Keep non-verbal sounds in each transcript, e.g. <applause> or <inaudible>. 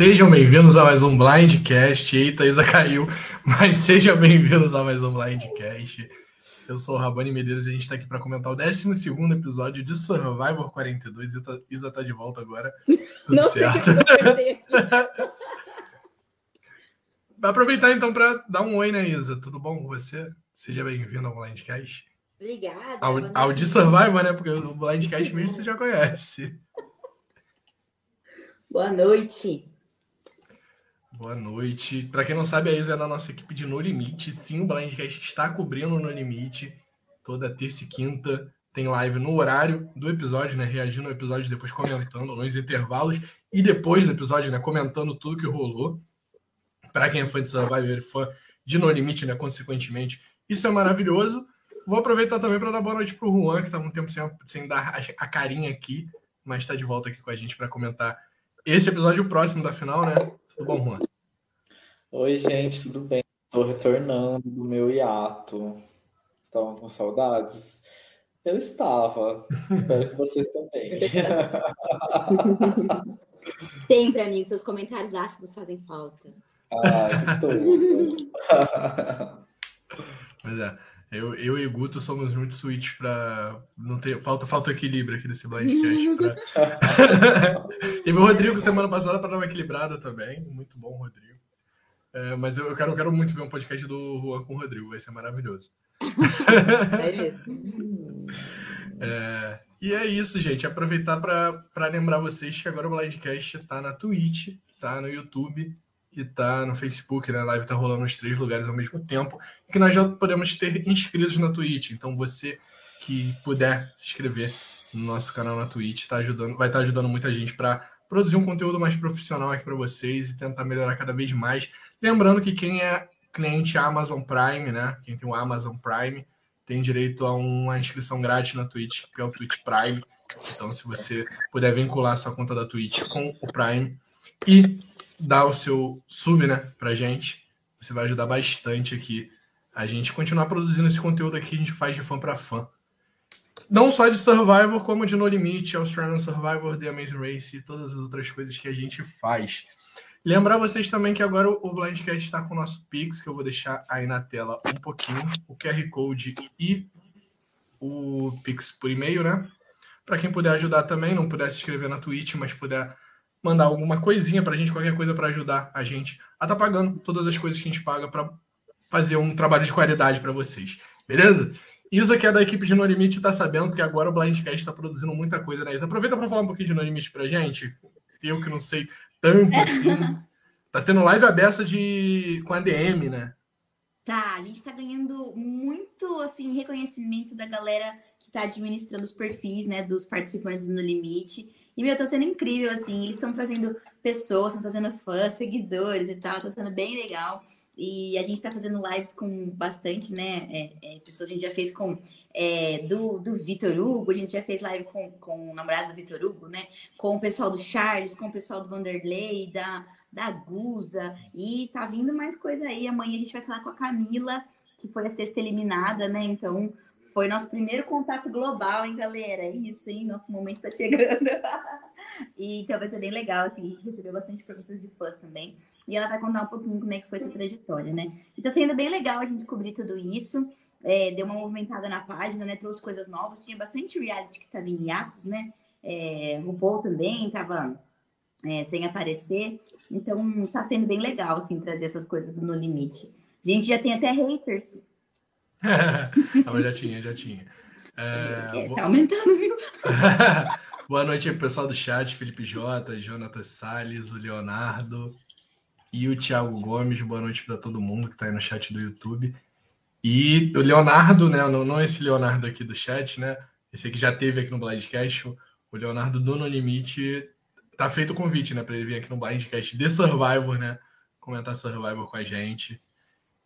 Sejam bem-vindos a mais um Blindcast. Eita, Isa caiu, mas sejam bem-vindos a mais um Blindcast. Eu sou o Rabani Medeiros e a gente está aqui para comentar o 12 episódio de Survivor 42. Isa, Isa tá de volta agora. Tudo Não certo. Vai <laughs> aproveitar então para dar um oi, né, Isa? Tudo bom com você? Seja bem-vindo ao Blindcast. Obrigada. Ao, ao de Survivor, né? Porque o Blindcast mesmo você já conhece. Boa noite. Boa noite. Para quem não sabe, a Isa é da nossa equipe de No Limite. Sim, o Blindcast está cobrindo No Limite. Toda terça e quinta tem live no horário do episódio, né? Reagindo ao episódio, depois comentando nos intervalos. E depois do episódio, né? Comentando tudo que rolou. Para quem é fã de Survivor e fã de No Limite, né? Consequentemente, isso é maravilhoso. Vou aproveitar também para dar boa noite para o Juan, que está um tempo sem, sem dar a, a carinha aqui, mas está de volta aqui com a gente para comentar esse episódio próximo da final, né? Tudo bom, Juan? Oi, gente, tudo bem? Estou retornando do meu hiato. Estavam com saudades? Eu estava. <laughs> Espero que vocês também. <laughs> Sempre, amigo. Seus comentários ácidos fazem falta. Ah, que tudo. <laughs> Pois é. Eu, eu e Guto somos muito switch para não ter falta falta equilíbrio aqui nesse blindcast. Pra... Teve o Rodrigo semana passada para dar uma equilibrada também, muito bom Rodrigo. É, mas eu, eu, quero, eu quero muito ver um podcast do Juan com o Rodrigo, vai ser maravilhoso. É isso. <laughs> é, e é isso, gente. Aproveitar para lembrar vocês que agora o Blindcast está na Twitch, tá no YouTube e tá no Facebook, né? A live tá rolando nos três lugares ao mesmo tempo. E que nós já podemos ter inscritos na Twitch. Então você que puder se inscrever no nosso canal na Twitch, tá ajudando, vai estar tá ajudando muita gente para produzir um conteúdo mais profissional aqui para vocês e tentar melhorar cada vez mais. Lembrando que quem é cliente Amazon Prime, né? Quem tem o Amazon Prime tem direito a uma inscrição grátis na Twitch, que é o Twitch Prime. Então, se você puder vincular sua conta da Twitch com o Prime e dar o seu sub, né, pra gente. Você vai ajudar bastante aqui a gente continuar produzindo esse conteúdo aqui que a gente faz de fã para fã. Não só de Survivor, como de No Limite, Australian Survivor, The Amazing Race e todas as outras coisas que a gente faz. Lembrar vocês também que agora o Blindcast está com o nosso Pix, que eu vou deixar aí na tela um pouquinho, o QR Code e o Pix por e-mail, né? Para quem puder ajudar também, não puder se inscrever na Twitch, mas puder mandar alguma coisinha pra gente, qualquer coisa para ajudar a gente a tá pagando todas as coisas que a gente paga para fazer um trabalho de qualidade para vocês. Beleza? Isa, que é da equipe de No Limite, tá sabendo, porque agora o Blindcast está produzindo muita coisa, né, Isa? Aproveita para falar um pouquinho de No Limite pra gente. Eu que não sei tanto assim. <laughs> tá tendo live aberta de... com a DM, né? Tá, a gente tá ganhando muito, assim, reconhecimento da galera que tá administrando os perfis, né, dos participantes do No Limite. E, meu, tá sendo incrível, assim. Eles estão trazendo pessoas, estão trazendo fãs, seguidores e tal. Tá sendo bem legal. E a gente tá fazendo lives com bastante, né? É, é, pessoas a gente já fez com é, do, do Vitor Hugo, a gente já fez live com, com o namorado do Vitor Hugo, né? Com o pessoal do Charles, com o pessoal do Vanderlei, da, da Guza. E tá vindo mais coisa aí. Amanhã a gente vai falar com a Camila, que foi a sexta eliminada, né? Então foi nosso primeiro contato global, hein, galera? É isso, hein? Nosso momento está chegando. <laughs> e então vai ser bem legal, assim, a gente recebeu bastante perguntas de fãs também. E ela vai contar um pouquinho como é que foi sua trajetória, né? E tá sendo bem legal a gente cobrir tudo isso. É, deu uma movimentada na página, né? Trouxe coisas novas. Tinha bastante reality que tava em hiatos, né? É, o Paul também tava é, sem aparecer. Então tá sendo bem legal, assim, trazer essas coisas no limite. A gente já tem até haters. <laughs> Não, já tinha, já tinha. É, é, tá aumentando, viu? <laughs> boa noite pessoal do chat, Felipe Jota, Jonathan Salles, o Leonardo e o Thiago Gomes. Boa noite para todo mundo que está aí no chat do YouTube. E o Leonardo, né? Não, não esse Leonardo aqui do chat, né? Esse aqui já teve aqui no Blindcast. O Leonardo do No Limite. Tá feito o convite, né? Para ele vir aqui no Blindcast de Survivor, né? Comentar Survivor com a gente.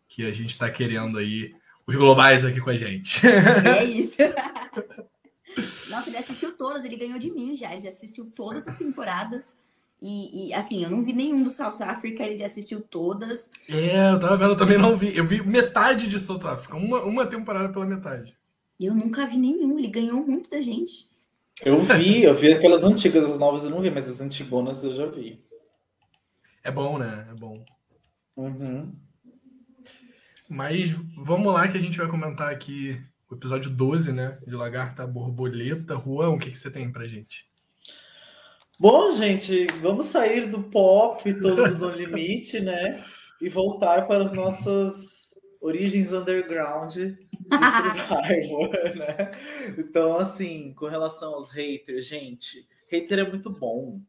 Que a gente está querendo aí os globais aqui com a gente. É <laughs> isso. Nossa, ele assistiu todas, ele ganhou de mim já, ele já assistiu todas as temporadas. E, e, assim, eu não vi nenhum do South Africa, ele já assistiu todas. É, eu tava vendo, eu também não vi. Eu vi metade de South Africa, uma, uma temporada pela metade. Eu nunca vi nenhum, ele ganhou muito da gente. Eu vi, eu vi aquelas antigas, as novas eu não vi, mas as antigonas eu já vi. É bom, né? É bom. Uhum. Mas vamos lá que a gente vai comentar aqui o episódio 12, né? De Lagarta Borboleta. Juan, o que, que você tem pra gente? Bom, gente, vamos sair do pop todo no <laughs> limite, né? E voltar para as nossas origens underground de Survivor, <laughs> né? Então, assim, com relação aos haters, gente, hater é muito bom.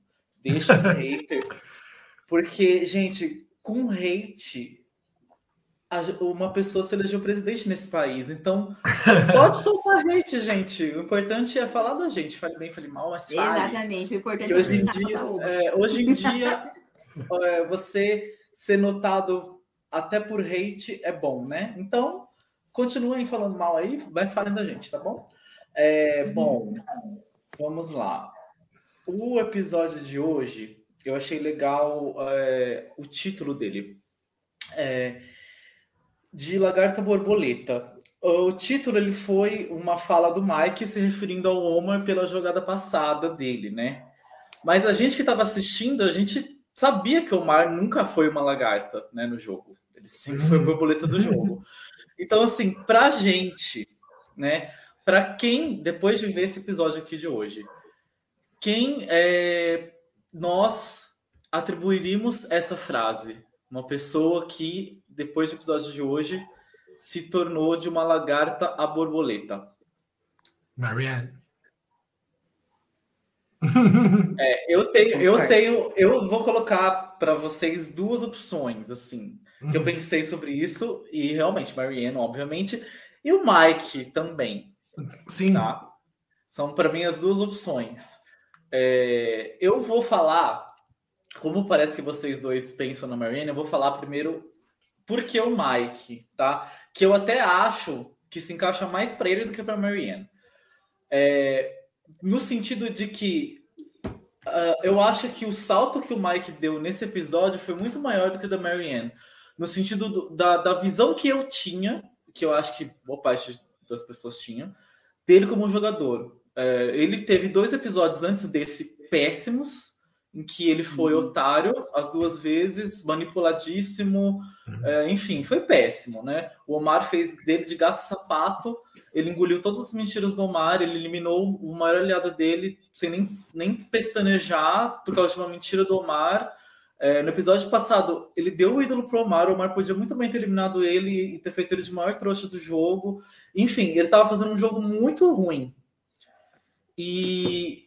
Deixa os <laughs> haters. Porque, gente, com hate, uma pessoa se elegeu presidente nesse país. Então, pode soltar hate, gente. O importante é falar da gente. Fale bem, fale mal, mas fale. Exatamente. O importante é hoje em dia, é, hoje em dia <laughs> é, você ser notado até por hate é bom, né? Então, continuem falando mal aí, mas falem da gente, tá bom? É, bom, vamos lá. O episódio de hoje, eu achei legal é, o título dele. É, de Lagarta Borboleta. O título ele foi uma fala do Mike se referindo ao Omar pela jogada passada dele, né? Mas a gente que estava assistindo, a gente sabia que o Omar nunca foi uma lagarta, né, no jogo. Ele sempre foi a borboleta do jogo. Então, assim, pra gente, né, para quem, depois de ver esse episódio aqui de hoje, quem é, nós atribuiríamos essa frase? Uma pessoa que depois do episódio de hoje, se tornou de uma lagarta a borboleta? Marianne. <laughs> É, eu tenho, eu tenho, eu vou colocar para vocês duas opções, assim, que eu uhum. pensei sobre isso e realmente Marianne, obviamente, e o Mike também. Sim. Tá? São para mim as duas opções. É, eu vou falar, como parece que vocês dois pensam na Marianne, eu vou falar primeiro porque o Mike, tá? Que eu até acho que se encaixa mais para ele do que para Marianne. É, no sentido de que uh, eu acho que o salto que o Mike deu nesse episódio foi muito maior do que o da Marianne. No sentido do, da, da visão que eu tinha, que eu acho que boa parte das pessoas tinham, dele como jogador. É, ele teve dois episódios antes desse péssimos, em que ele foi uhum. otário as duas vezes, manipuladíssimo, uhum. é, enfim, foi péssimo, né? O Omar fez dele de gato sapato, ele engoliu todas as mentiras do Omar, ele eliminou o maior aliado dele sem nem, nem pestanejar por causa de uma mentira do Omar. É, no episódio passado, ele deu o ídolo pro Omar, o Omar podia muito bem ter eliminado ele e ter feito ele de maior trouxa do jogo. Enfim, ele estava fazendo um jogo muito ruim. E,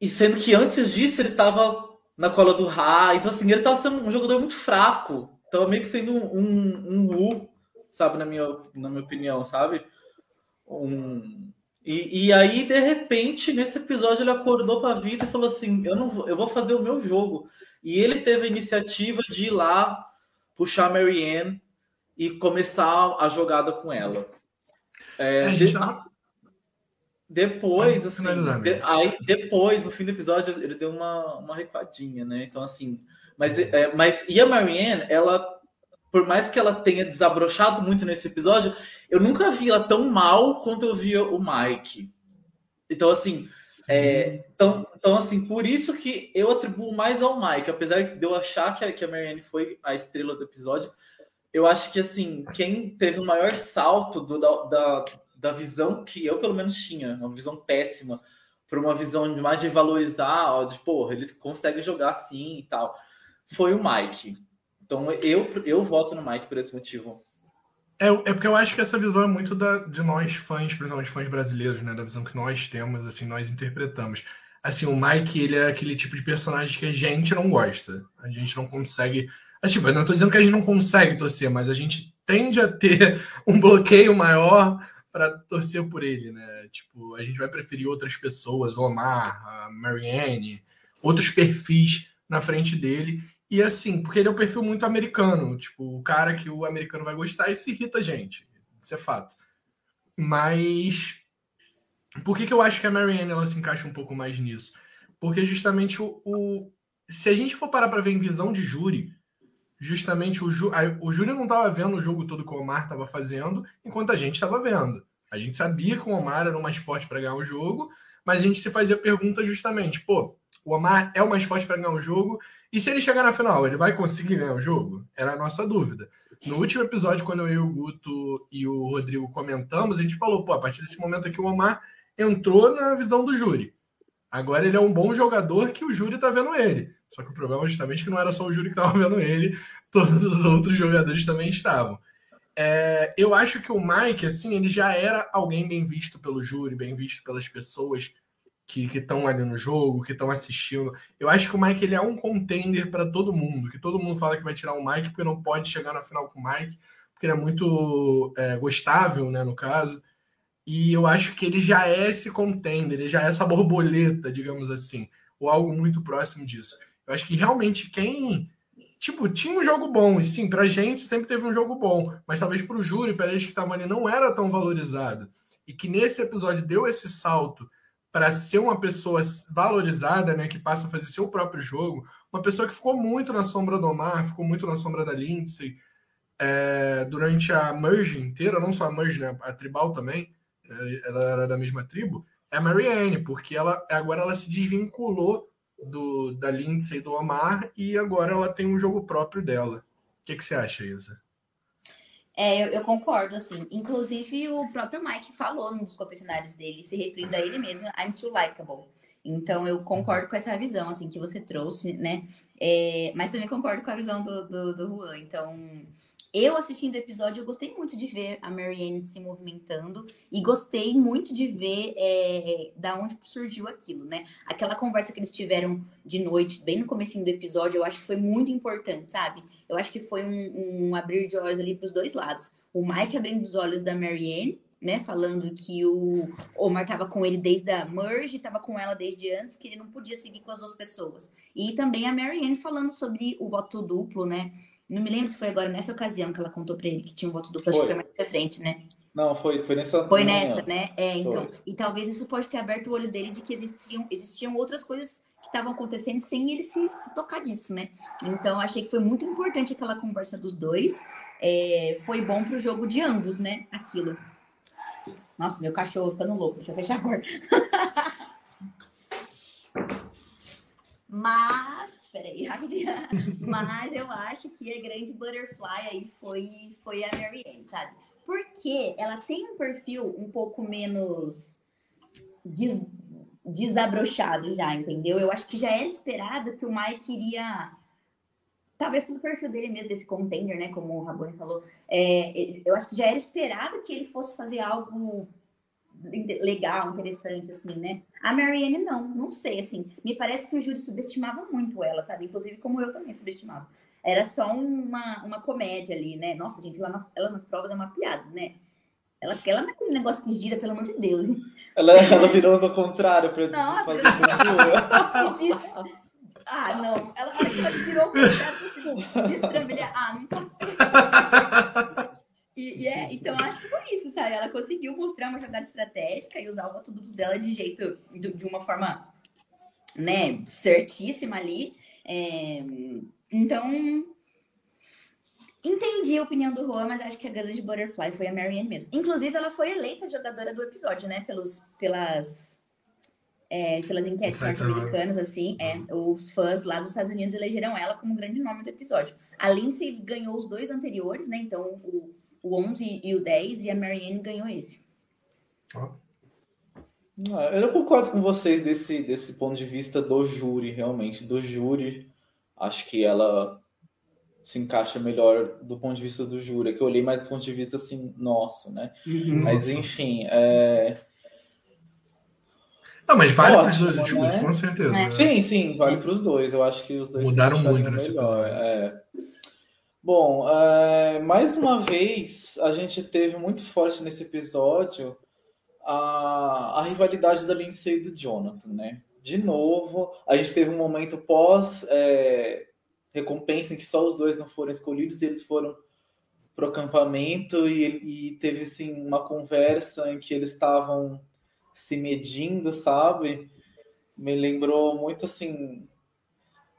e sendo que antes disso ele estava na cola do Ra. Então, assim, ele estava sendo um jogador muito fraco. Tava meio que sendo um, um, um U, sabe, na minha, na minha opinião, sabe? Um... E, e aí, de repente, nesse episódio, ele acordou para a vida e falou assim: eu, não vou, eu vou fazer o meu jogo. E ele teve a iniciativa de ir lá puxar a Marianne e começar a jogada com ela. É, a gente depois, assim, de, aí depois, no fim do episódio, ele deu uma, uma recuadinha, né? Então, assim, mas, é, mas e a Marianne, ela, por mais que ela tenha desabrochado muito nesse episódio, eu nunca vi ela tão mal quanto eu via o Mike. Então, assim, é, então, então, assim, por isso que eu atribuo mais ao Mike, apesar de eu achar que a, que a Marianne foi a estrela do episódio, eu acho que, assim, quem teve o maior salto do, da, da da visão que eu, pelo menos, tinha, uma visão péssima, para uma visão mais de valorizar, ó, de, porra, eles conseguem jogar assim e tal, foi o Mike. Então eu, eu voto no Mike por esse motivo. É, é porque eu acho que essa visão é muito da, de nós fãs, principalmente fãs brasileiros, né? Da visão que nós temos, assim, nós interpretamos. Assim, o Mike, ele é aquele tipo de personagem que a gente não gosta. A gente não consegue. Assim, tipo, eu não estou dizendo que a gente não consegue torcer, mas a gente tende a ter <laughs> um bloqueio maior para torcer por ele, né? Tipo, a gente vai preferir outras pessoas, o Omar, a Marianne, outros perfis na frente dele. E assim, porque ele é um perfil muito americano, tipo, o cara que o americano vai gostar e irrita a gente. Isso é fato. Mas por que, que eu acho que a Marianne ela se encaixa um pouco mais nisso? Porque justamente o, o se a gente for parar para ver em visão de júri, justamente o, o Júnior não estava vendo o jogo todo que o Omar estava fazendo, enquanto a gente estava vendo. A gente sabia que o Omar era o mais forte para ganhar o jogo, mas a gente se fazia pergunta justamente, pô, o Omar é o mais forte para ganhar o jogo, E se ele chegar na final, ele vai conseguir ganhar o jogo? Era a nossa dúvida. No último episódio, quando eu, o Guto e o Rodrigo comentamos, a gente falou, pô, a partir desse momento aqui o Omar entrou na visão do júri. Agora ele é um bom jogador que o júri tá vendo ele. Só que o problema é justamente que não era só o júri que estava vendo ele, todos os outros jogadores também estavam. É, eu acho que o Mike, assim, ele já era alguém bem visto pelo júri, bem visto pelas pessoas que estão ali no jogo, que estão assistindo. Eu acho que o Mike ele é um contender para todo mundo, que todo mundo fala que vai tirar o Mike porque não pode chegar na final com o Mike, porque ele é muito é, gostável, né, no caso. E eu acho que ele já é esse contender, ele já é essa borboleta, digamos assim, ou algo muito próximo disso. Eu acho que realmente quem. Tipo, tinha um jogo bom, e sim, pra gente sempre teve um jogo bom, mas talvez pro júri, para eles que estavam ali, não era tão valorizado. E que nesse episódio deu esse salto para ser uma pessoa valorizada, né, que passa a fazer seu próprio jogo, uma pessoa que ficou muito na sombra do Omar, ficou muito na sombra da Lindsay é, durante a merge inteira, não só a merge, né, a tribal também, é, ela era da mesma tribo, é a Marianne, porque ela agora ela se desvinculou do, da Lindsay e do Omar e agora ela tem um jogo próprio dela. O que, que você acha, Isa? É, eu, eu, concordo, assim. Inclusive, o próprio Mike falou nos confessionários dele, se referindo a ele mesmo, I'm too likable. Então, eu concordo com essa visão, assim, que você trouxe, né? É, mas também concordo com a visão do, do, do Juan. Então, eu assistindo o episódio, eu gostei muito de ver a Marianne se movimentando e gostei muito de ver é, da onde surgiu aquilo, né? Aquela conversa que eles tiveram de noite, bem no começo do episódio, eu acho que foi muito importante, sabe? Eu acho que foi um, um abrir de olhos ali para os dois lados. O Mike abrindo os olhos da Marianne, né? Falando que o Omar estava com ele desde a merge, estava com ela desde antes, que ele não podia seguir com as duas pessoas. E também a Marianne falando sobre o voto duplo, né? Não me lembro se foi agora nessa ocasião que ela contou pra ele que tinha um voto duplo, acho que foi mais pra frente, né? Não, foi, foi nessa. Foi nessa, né? É, então. Foi. E talvez isso pode ter aberto o olho dele de que existiam, existiam outras coisas que estavam acontecendo sem ele se, se tocar disso, né? Então, achei que foi muito importante aquela conversa dos dois. É, foi bom pro jogo de ambos, né? Aquilo. Nossa, meu cachorro ficando louco. Deixa eu fechar a porta. <laughs> Mas peraí, <laughs> rapidinho. Mas eu acho que a grande butterfly aí foi, foi a Marianne, sabe? Porque ela tem um perfil um pouco menos des, desabrochado já, entendeu? Eu acho que já era esperado que o Mike iria. Talvez pelo perfil dele mesmo, desse contender, né? Como o Rabone falou. É, eu acho que já era esperado que ele fosse fazer algo legal, interessante, assim, né? A Marianne não, não sei, assim. Me parece que o júri subestimava muito ela, sabe? Inclusive como eu também subestimava. Era só uma, uma comédia ali, né? Nossa, gente, ela nas, ela nas provas é uma piada, né? Ela, ela não é aquele negócio que gira, pelo amor de Deus. Ela, ela virou do contrário pra Nossa, desfazer Ah, não. Ela, ela virou o contrário, assim, destrambelhar. Ah, não pode ser. E, e, é, então acho que foi isso, sabe? Ela conseguiu mostrar uma jogada estratégica e usar o voto duplo dela de jeito, de, de uma forma, né, certíssima ali. É, então, entendi a opinião do Juan, mas acho que a grande butterfly foi a Marianne mesmo. Inclusive, ela foi eleita jogadora do episódio, né? Pelos, pelas, é, pelas enquetes norte-americanas, assim. É, os fãs lá dos Estados Unidos elegeram ela como grande nome do episódio. A Lindsay ganhou os dois anteriores, né? Então, o o 11 e o 10, e a Marianne ganhou esse. Ah. Eu concordo com vocês desse, desse ponto de vista do júri, realmente. Do júri, acho que ela se encaixa melhor do ponto de vista do júri. É que eu olhei mais do ponto de vista assim, nosso, né? Uhum. Mas enfim. É... Não, mas vale para os dois né? com certeza. É. Sim, sim, vale para os dois. Eu acho que os dois mudaram muito nesse melhor. É. Bom, é, mais uma vez a gente teve muito forte nesse episódio a, a rivalidade da Lindsay e do Jonathan, né? De novo, a gente teve um momento pós é, recompensa em que só os dois não foram escolhidos e eles foram pro acampamento e, e teve assim uma conversa em que eles estavam se medindo, sabe? Me lembrou muito assim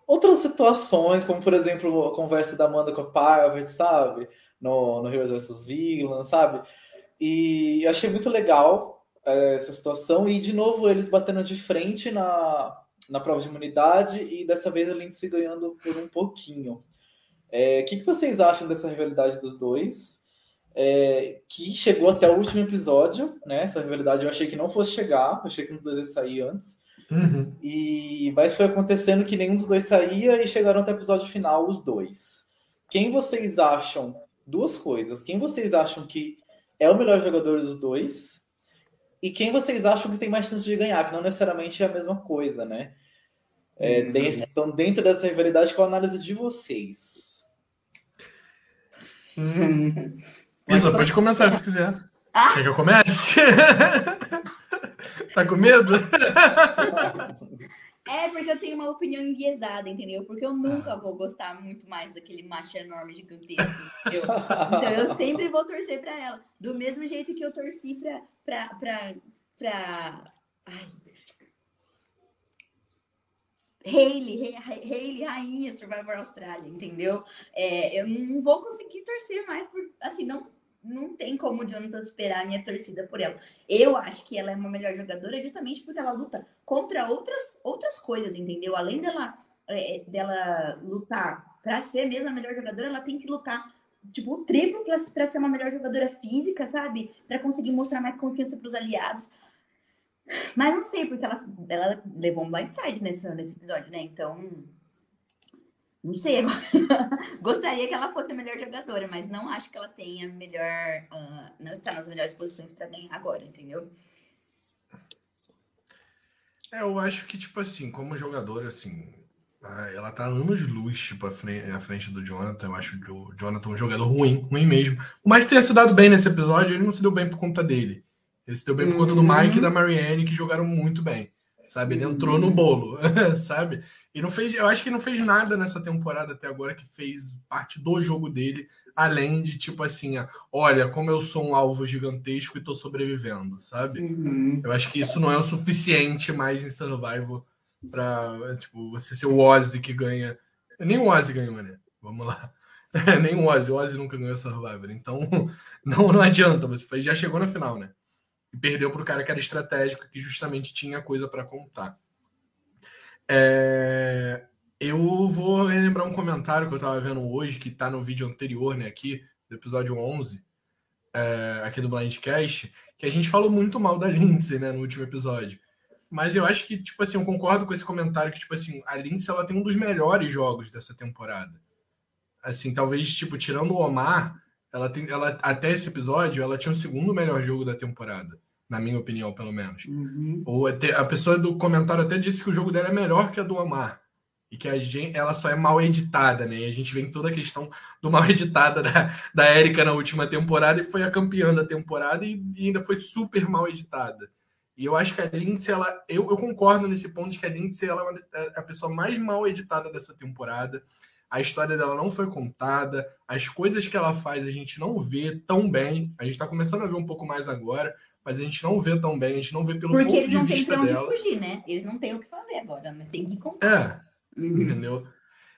outras situações, como por exemplo a conversa da Amanda com a Parvati, sabe? No, no Heroes vs. Villains, sabe? E achei muito legal é, essa situação. E de novo eles batendo de frente na, na prova de imunidade e dessa vez a Lindsay ganhando por um pouquinho. É, o que, que vocês acham dessa rivalidade dos dois? É, que chegou até o último episódio, né? Essa rivalidade eu achei que não fosse chegar, achei que um dos dois ia sair antes. Uhum. E, mas foi acontecendo que nenhum dos dois saía e chegaram até o episódio final os dois. Quem vocês acham? Duas coisas. Quem vocês acham que é o melhor jogador dos dois? E quem vocês acham que tem mais chance de ganhar? Que não necessariamente é a mesma coisa, né? É, Uhum. dentro- então, dentro dessa rivalidade, qual a análise de vocês? <laughs> Isa, pode começar se quiser. Ah! Quer que eu comece? <laughs> tá com medo? <laughs> É porque eu tenho uma opinião enviesada, entendeu? Porque eu nunca vou gostar muito mais daquele macho enorme gigantesco, entendeu? Então eu sempre vou torcer pra ela. Do mesmo jeito que eu torci pra. pra, pra, pra... Ai. Hayley, Hay- Hayley, rainha Survivor Austrália, entendeu? É, eu não vou conseguir torcer mais por. Assim, não, não tem como o Jonathan superar a minha torcida por ela. Eu acho que ela é uma melhor jogadora justamente porque ela luta contra outras, outras coisas, entendeu? Além dela, é, dela lutar para ser mesmo a melhor jogadora, ela tem que lutar tipo o triplo para ser uma melhor jogadora física, sabe? Para conseguir mostrar mais confiança para os aliados. Mas não sei, porque ela, ela levou um blindside nesse, nesse episódio, né? Então. Não sei agora. <laughs> Gostaria que ela fosse a melhor jogadora, mas não acho que ela tenha melhor. ah, não está nas melhores posições para ganhar agora, entendeu? É, eu acho que, tipo assim, como jogadora, assim, ah, ela tá anos de luz, tipo, à frente, à frente do Jonathan. Eu acho o Jonathan um jogador ruim, ruim mesmo. Que tenha se dado bem nesse episódio, ele não se deu bem por conta dele. Ele se deu bem por conta do Uhum. Mike e da Marianne, que jogaram muito bem. Sabe? Ele entrou no bolo, <laughs> sabe? E não fez, eu acho que não fez nada nessa temporada até agora que fez parte do jogo dele, além de tipo assim, olha como eu sou um alvo gigantesco e tô sobrevivendo, sabe? Eu acho que isso não é o suficiente mais em Survival pra, tipo, você ser o Ozzy que ganha. Nem o Ozzy ganhou, né? Vamos lá. <laughs> Nem o Ozzy. O Ozzy nunca ganhou Survivor. Então, <laughs> não, não adianta. Você já chegou na final, né? E perdeu pro cara que era estratégico, que justamente tinha coisa pra contar. É, Eu vou relembrar um comentário que eu tava vendo hoje, que tá no vídeo anterior, né? Aqui, do episódio 11, é, aqui do Blindcast, que a gente falou muito mal da Lindsay, né, no último episódio. Mas eu acho que, tipo assim, eu concordo com esse comentário que, tipo assim, a Lindsay, ela tem um dos melhores jogos dessa temporada. Assim, talvez, tipo, tirando o Omar, ela tem, ela, até esse episódio, ela tinha o segundo melhor jogo da temporada. Na minha opinião, pelo menos. Ou até- a pessoa do comentário até disse que o jogo dela é melhor que a do Omar. E que a gente, ela só é mal editada, né? E a gente vem toda a questão do mal editada da, da Erika na última temporada e foi a campeã da temporada e, e ainda foi super mal editada. E eu acho que a Lindsay, ela, eu, eu concordo nesse ponto de que a Lindsay ela é é a pessoa mais mal editada dessa temporada. A história dela não foi contada, as coisas que ela faz a gente não vê tão bem. A gente tá começando a ver um pouco mais agora, mas a gente não vê tão bem, a gente não vê pelo Porque eles não têm pra onde dela. fugir, né? Eles não têm o que fazer agora, né? Tem que contar. É, entendeu?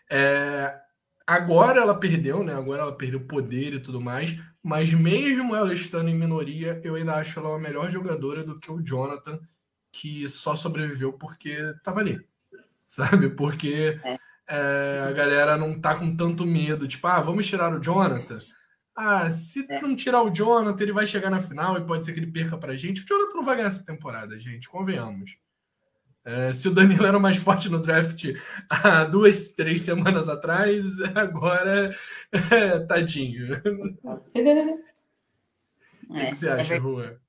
É, agora ela perdeu, né? Agora ela perdeu poder e tudo mais, mas mesmo ela estando em minoria, eu ainda acho ela uma melhor jogadora do que o Jonathan, que só sobreviveu porque tava ali, sabe? Porque É. é, a galera não tá com tanto medo, tipo, ah, vamos tirar o Jonathan. Ah, se É. não tirar o Jonathan, ele vai chegar na final e pode ser que ele perca pra gente. O Jonathan não vai ganhar essa temporada, gente, convenhamos. É, se o Danilo era o mais forte no draft há duas, três semanas atrás, <laughs> agora, é, tadinho. O que, É, que você é acha. Rua?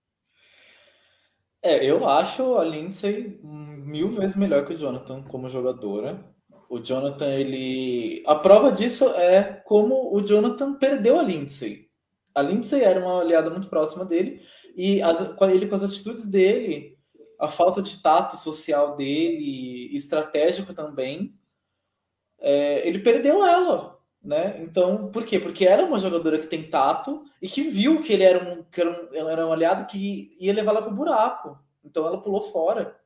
É, eu acho a Lindsay mil vezes melhor que o Jonathan como jogadora. O Jonathan, ele. A prova disso é como o Jonathan perdeu a Lindsay. A Lindsay era uma aliada muito próxima dele, e as- ele, com as atitudes dele, a falta de tato social dele, estratégico também, é, ele perdeu ela. Né? Então, por quê? Porque era uma jogadora que tem tato e que viu que ele era um, que era um, era um aliado que ia levar ela pro buraco. Então ela pulou fora.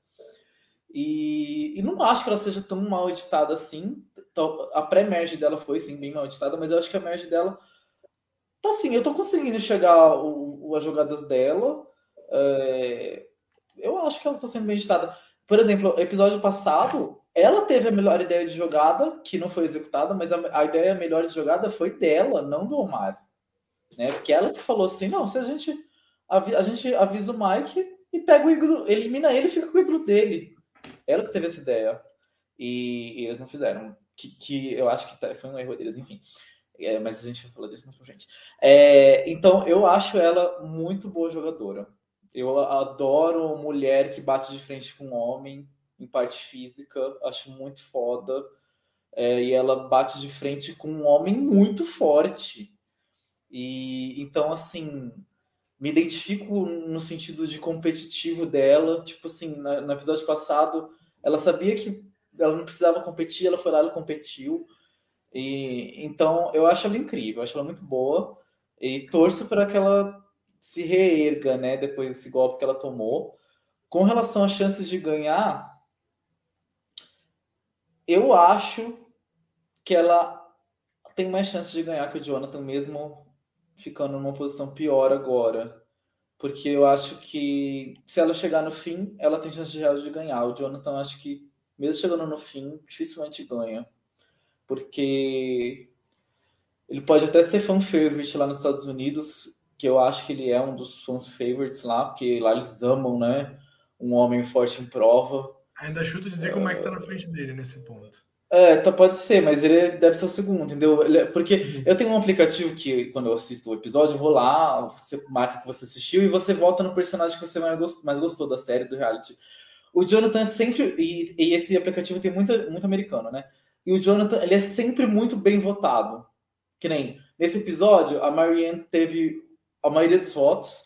E, e não acho que ela seja tão mal editada assim. Então, A pré-merge dela foi, sim, bem mal editada, mas eu acho que a merge dela tá assim, eu tô conseguindo chegar o, o- as jogadas dela. É, eu acho que ela tá sendo bem editada. Por exemplo, episódio passado, ela teve a melhor ideia de jogada, que não foi executada, mas a, a ideia melhor de jogada foi dela, não do Omar. Né? Porque ela que falou assim: não, se a gente, a gente avisa o Mike e pega o iglu, elimina ele e fica com o iglu dele. Ela que teve essa ideia. E, e eles não fizeram. Que, que eu acho que tá, foi um erro deles, enfim. É, mas a gente vai falar disso mais pra frente. É, então, eu acho ela muito boa jogadora. Eu adoro mulher que bate de frente com homem em parte física, acho muito foda. É, e ela bate de frente com um homem muito forte. E então, assim, me identifico no sentido de competitivo dela. Tipo assim, no episódio passado, ela sabia que ela não precisava competir, ela foi lá e competiu. E então eu acho ela incrível, acho ela muito boa e torço para que ela se reerga, né, depois desse golpe que ela tomou. Com relação às chances de ganhar, eu acho que ela tem mais chances de ganhar que o Jonathan, mesmo ficando numa posição pior agora. Porque eu acho que se ela chegar no fim, ela tem chance real de ganhar. O Jonathan, acho que, mesmo chegando no fim, dificilmente ganha. Porque ele pode até ser fan favorite lá nos Estados Unidos, que eu acho que ele é um dos fãs favorites lá, porque lá eles amam, né? Um homem forte em prova. Ainda chuto dizer que o Mike tá na frente dele nesse ponto. É, tá, pode ser, mas ele deve ser o segundo, entendeu? Ele, é, porque uhum. eu tenho um aplicativo que, quando eu assisto o episódio, eu vou lá, você marca que você assistiu e você volta no personagem que você mais gostou, mais gostou da série, do reality. O Jonathan é sempre. E, e, esse aplicativo tem muito, muito americano, né? E o Jonathan, ele é sempre muito bem votado. Que nem nesse episódio, a Marianne teve a maioria dos votos.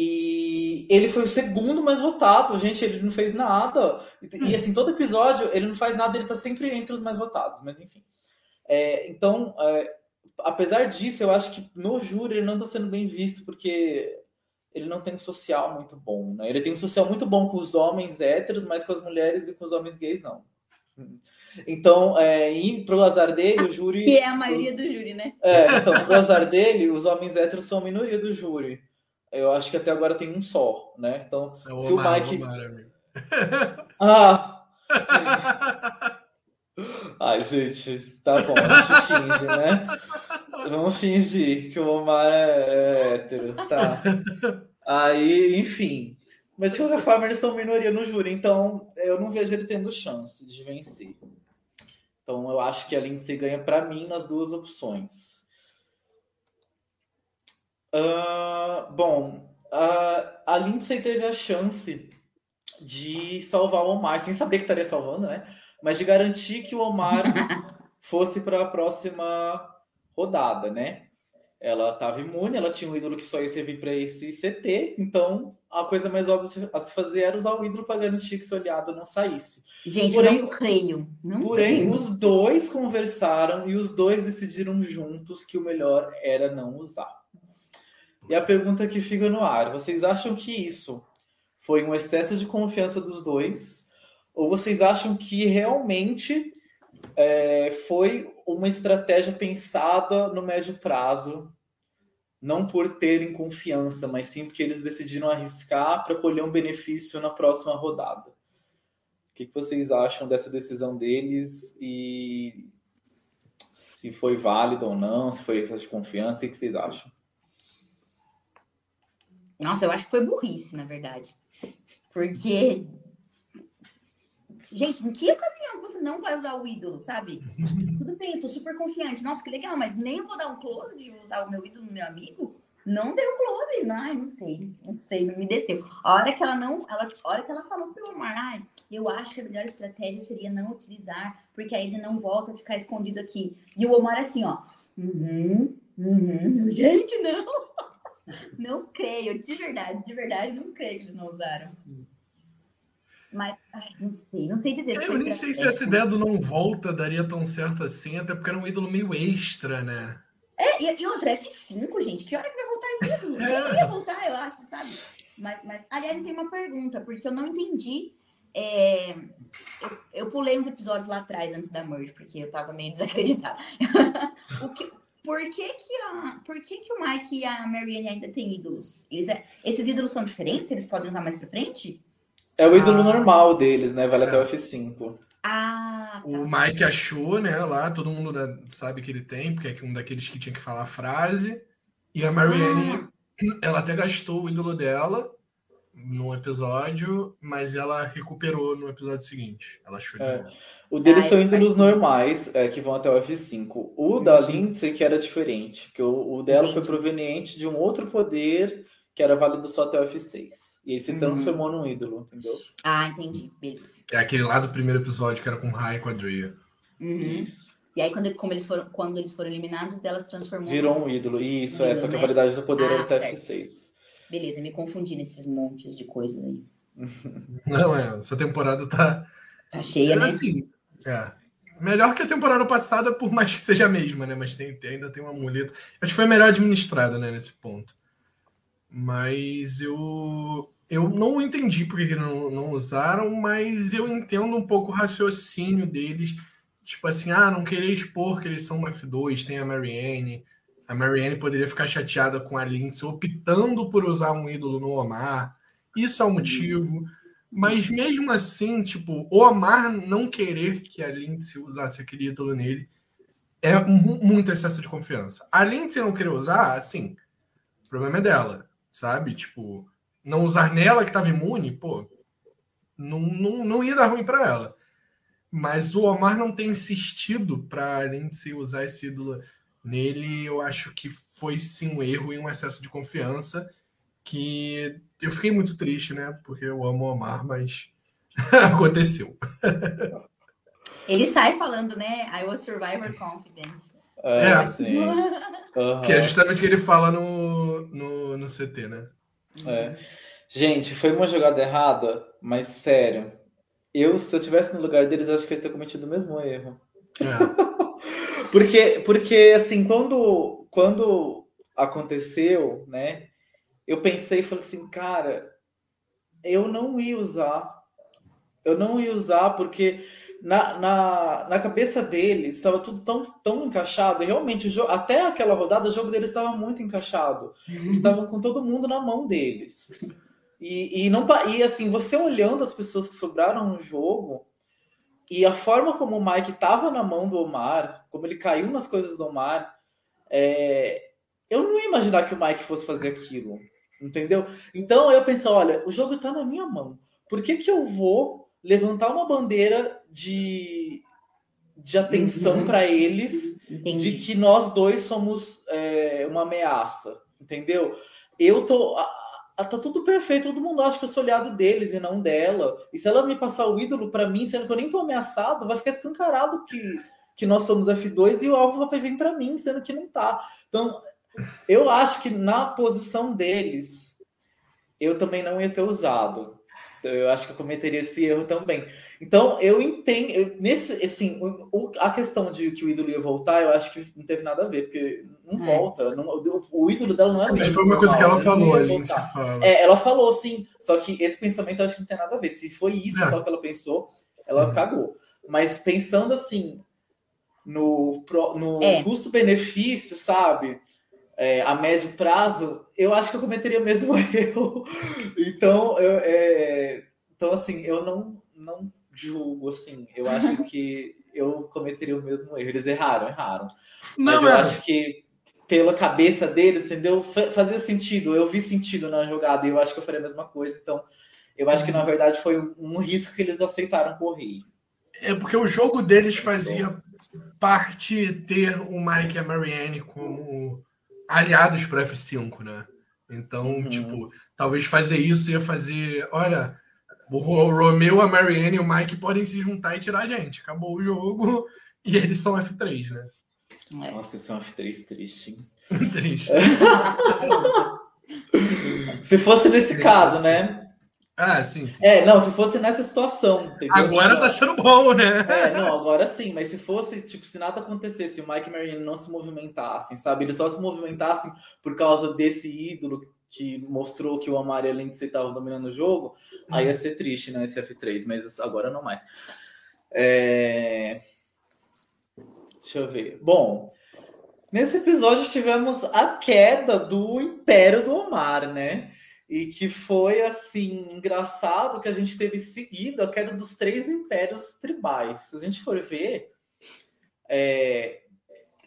E ele foi o segundo mais votado, gente, ele não fez nada. E assim, todo episódio ele não faz nada, ele tá sempre entre os mais votados, mas enfim. É, então, é, apesar disso, eu acho que no júri ele não tá sendo bem visto, porque ele não tem um social muito bom, né? Ele tem um social muito bom com os homens héteros, mas com as mulheres e com os homens gays, não. Então, é, e pro azar dele, o júri. Que <laughs> é a maioria do júri, né? É, então, pro azar dele, os homens héteros são a minoria do júri. Eu acho que até agora tem um só, né? Então, é o se Omar, o Mike. Omar. <laughs> Ah! Ai, gente, tá bom, a gente finge, né? Vamos fingir que o Omar é, é hétero, tá? Aí, enfim. Mas de qualquer forma, eles são minoria no júri, então eu não vejo ele tendo chance de vencer. Então eu acho que a Lindsay ganha para mim nas duas opções. Uh, bom, uh, a Lindsay teve a chance de salvar o Omar, sem saber que estaria salvando, né? Mas de garantir que o Omar <laughs> fosse para a próxima rodada, né? Ela estava imune, ela tinha um ídolo que só ia servir para esse CT, então a coisa mais óbvia a se fazer era usar o ídolo para garantir que seu aliado não saísse. Gente, porém, não creio. Não porém, creio. os dois conversaram e os dois decidiram juntos que o melhor era não usar. E a pergunta que fica no ar: vocês acham que isso foi um excesso de confiança dos dois? Ou vocês acham que realmente é, foi uma estratégia pensada no médio prazo, não por terem confiança, mas sim porque eles decidiram arriscar para colher um benefício na próxima rodada? O que, vocês acham dessa decisão deles e se foi válido ou não, se foi excesso de confiança, o que vocês acham? Nossa, eu acho que foi burrice, na verdade. Porque. Gente, em que ocasião você não vai usar o ídolo, sabe? Tudo bem, eu tô super confiante. Nossa, que legal, mas nem vou dar um close de usar o meu ídolo no meu amigo? Não deu close. Ai, não sei. Não sei, não me desceu. A hora que ela não. Ela, a hora que ela falou pro Omar, ai, eu acho que a melhor estratégia seria não utilizar, porque aí ele não volta a ficar escondido aqui. E o Omar assim, ó. Uhum, uhum. Gente, não. Não creio, de verdade, de verdade, não creio que eles não usaram. Mas, ai, não sei, não sei dizer. Eu nem sei se essa ideia do não volta daria tão certo assim, até porque era um ídolo meio extra, né? É, e, e outra, F5, gente, que hora que vai voltar esse ídolo? <laughs> É. ia voltar, eu acho, sabe? Mas, mas, aliás, tem uma pergunta, porque eu não entendi. É, eu, eu, pulei uns episódios lá atrás, antes da merge, porque eu tava meio desacreditada. <laughs> o que, por que que, a, por que que o Mike e a Marianne ainda têm ídolos? Eles, é, esses ídolos são diferentes? Eles podem usar mais pra frente? É o ídolo ah. normal deles, né? Vale é. até o F5. Ah, tá. O Mike achou, né, lá, todo mundo sabe que ele tem, porque é um daqueles que tinha que falar a frase. E a Marianne, ah. ela até gastou o ídolo dela num episódio, mas ela recuperou no episódio seguinte. Ela achou é. O deles Ai, são ídolos normais, é, que vão até o F5. O uhum. da Lindsay que era diferente, porque o, o dela foi proveniente de um outro poder que era válido só até o F6. E ele se uhum. transformou num ídolo, entendeu? Ah, entendi. Beleza. É aquele lá do primeiro episódio que era com Rai e com a Drea. Uhum. Isso. E aí, quando, como eles foram, quando eles foram eliminados, o delas transformou. Virou um ídolo. Isso, essa né? que a validade do poder ah, era até F6. Beleza, me confundi nesses montes de coisas aí. <laughs> Não, é, essa temporada tá. Tá cheia, é, né? Assim, é. Melhor que a temporada passada, por mais que seja a mesma, né? Mas tem, ainda tem um amuleto. Acho que foi melhor administrada, né, nesse ponto. Mas eu. Eu não entendi por que não, não usaram, mas eu entendo um pouco o raciocínio deles. Tipo assim, ah, não querer expor que eles são um F2, tem a Marianne. A Marianne poderia ficar chateada com a Lindsay, optando por usar um ídolo no Omar. Isso é um motivo. Mas mesmo assim, tipo, o Omar não querer que a Lindsay usasse aquele ídolo nele é muito excesso de confiança. A Lindsay não querer usar, assim, o problema é dela, sabe? Tipo, não usar nela que estava imune, pô, não, não, não ia dar ruim para ela. Mas o Omar não tem insistido para a Lindsay usar esse ídolo nele eu acho que foi sim um erro e um excesso de confiança que eu fiquei muito triste, né? Porque eu amo o Omar, mas <laughs> aconteceu. Ele sai falando, né? I was survivor confident. É, é sim. Uhum. Que é justamente o que ele fala no, no, no CT, né? É. Gente, foi uma jogada errada, mas sério. Eu, se eu tivesse no lugar deles, acho que eu ia ter cometido o mesmo erro. É. Porque, porque assim, quando, quando aconteceu, né? Eu pensei e falei assim, cara, eu não ia usar. Eu não ia usar porque na, na, na cabeça deles estava tudo tão, tão encaixado. E realmente, jogo, até aquela rodada, o jogo deles estava muito encaixado. Uhum. Estavam com todo mundo na mão deles. E, e, não, e assim, você olhando as pessoas que sobraram no jogo, e a forma como o Mike estava na mão do Omar, como ele caiu nas coisas do Omar, é... eu não ia imaginar que o Mike fosse fazer aquilo, entendeu? Então eu pensei, olha, o jogo está na minha mão. Por que, que eu vou levantar uma bandeira de, de atenção uhum. para eles Entendi. de que nós dois somos é, uma ameaça, entendeu? Eu tô tá tudo perfeito, todo mundo acha que eu sou olhado deles e não dela. E se ela me passar o ídolo para mim, sendo que eu nem tô ameaçado, vai ficar escancarado que, que nós somos F2 e o alvo vai vir para mim, sendo que não tá. Então, eu acho que na posição deles, eu também não ia ter usado. Então, eu acho que eu cometeria esse erro também. Então, eu entendo. Eu, nesse, assim, o, a questão de que o ídolo ia voltar, eu acho que não teve nada a ver, porque não é. volta. Não, o, o, ídolo dela não é Mas foi uma coisa que ela falou, a Lindsay fala. É, ela falou, sim. Só que esse pensamento eu acho que não tem nada a ver. Se foi isso é. só que ela pensou, ela uhum. cagou. Mas pensando assim, no, no é. custo-benefício, sabe? É, a médio prazo, eu acho que eu cometeria o mesmo <laughs> erro. Então, eu, é, então assim, eu não, não julgo, assim. Eu acho <laughs> que eu cometeria o mesmo erro. Eles erraram, erraram. Mas não, eu é. acho que pela cabeça deles, entendeu? Fazia sentido. Eu vi sentido na jogada e eu acho que eu faria a mesma coisa. Então, eu acho que na verdade foi um risco que eles aceitaram correr. É porque o jogo deles fazia parte ter o Mike e a Marianne como aliados para F5, né? Então, uhum. tipo, talvez fazer isso ia fazer. Olha, o Romeu, a Marianne e o Mike podem se juntar e tirar a gente. Acabou o jogo <laughs> e eles são F3, né? É. Nossa, eles são F3 triste, <laughs> triste. <laughs> se fosse nesse caso, né? Ah, sim, sim. É, não, se fosse nessa situação. Entendeu? Agora tipo, tá sendo bom, né? É, não, agora sim, mas se fosse, tipo, se nada acontecesse, o Mike e Marianne não se movimentassem, sabe? Eles só se movimentassem por causa desse ídolo que mostrou que o Amar e a Lindsay estavam dominando o jogo, uhum. aí ia ser triste, né, esse F3, mas agora não mais. É... Deixa eu ver. Bom, nesse episódio tivemos a queda do Império do Omar, né? E que foi assim engraçado que a gente teve seguido a queda dos três impérios tribais. Se a gente for ver, é,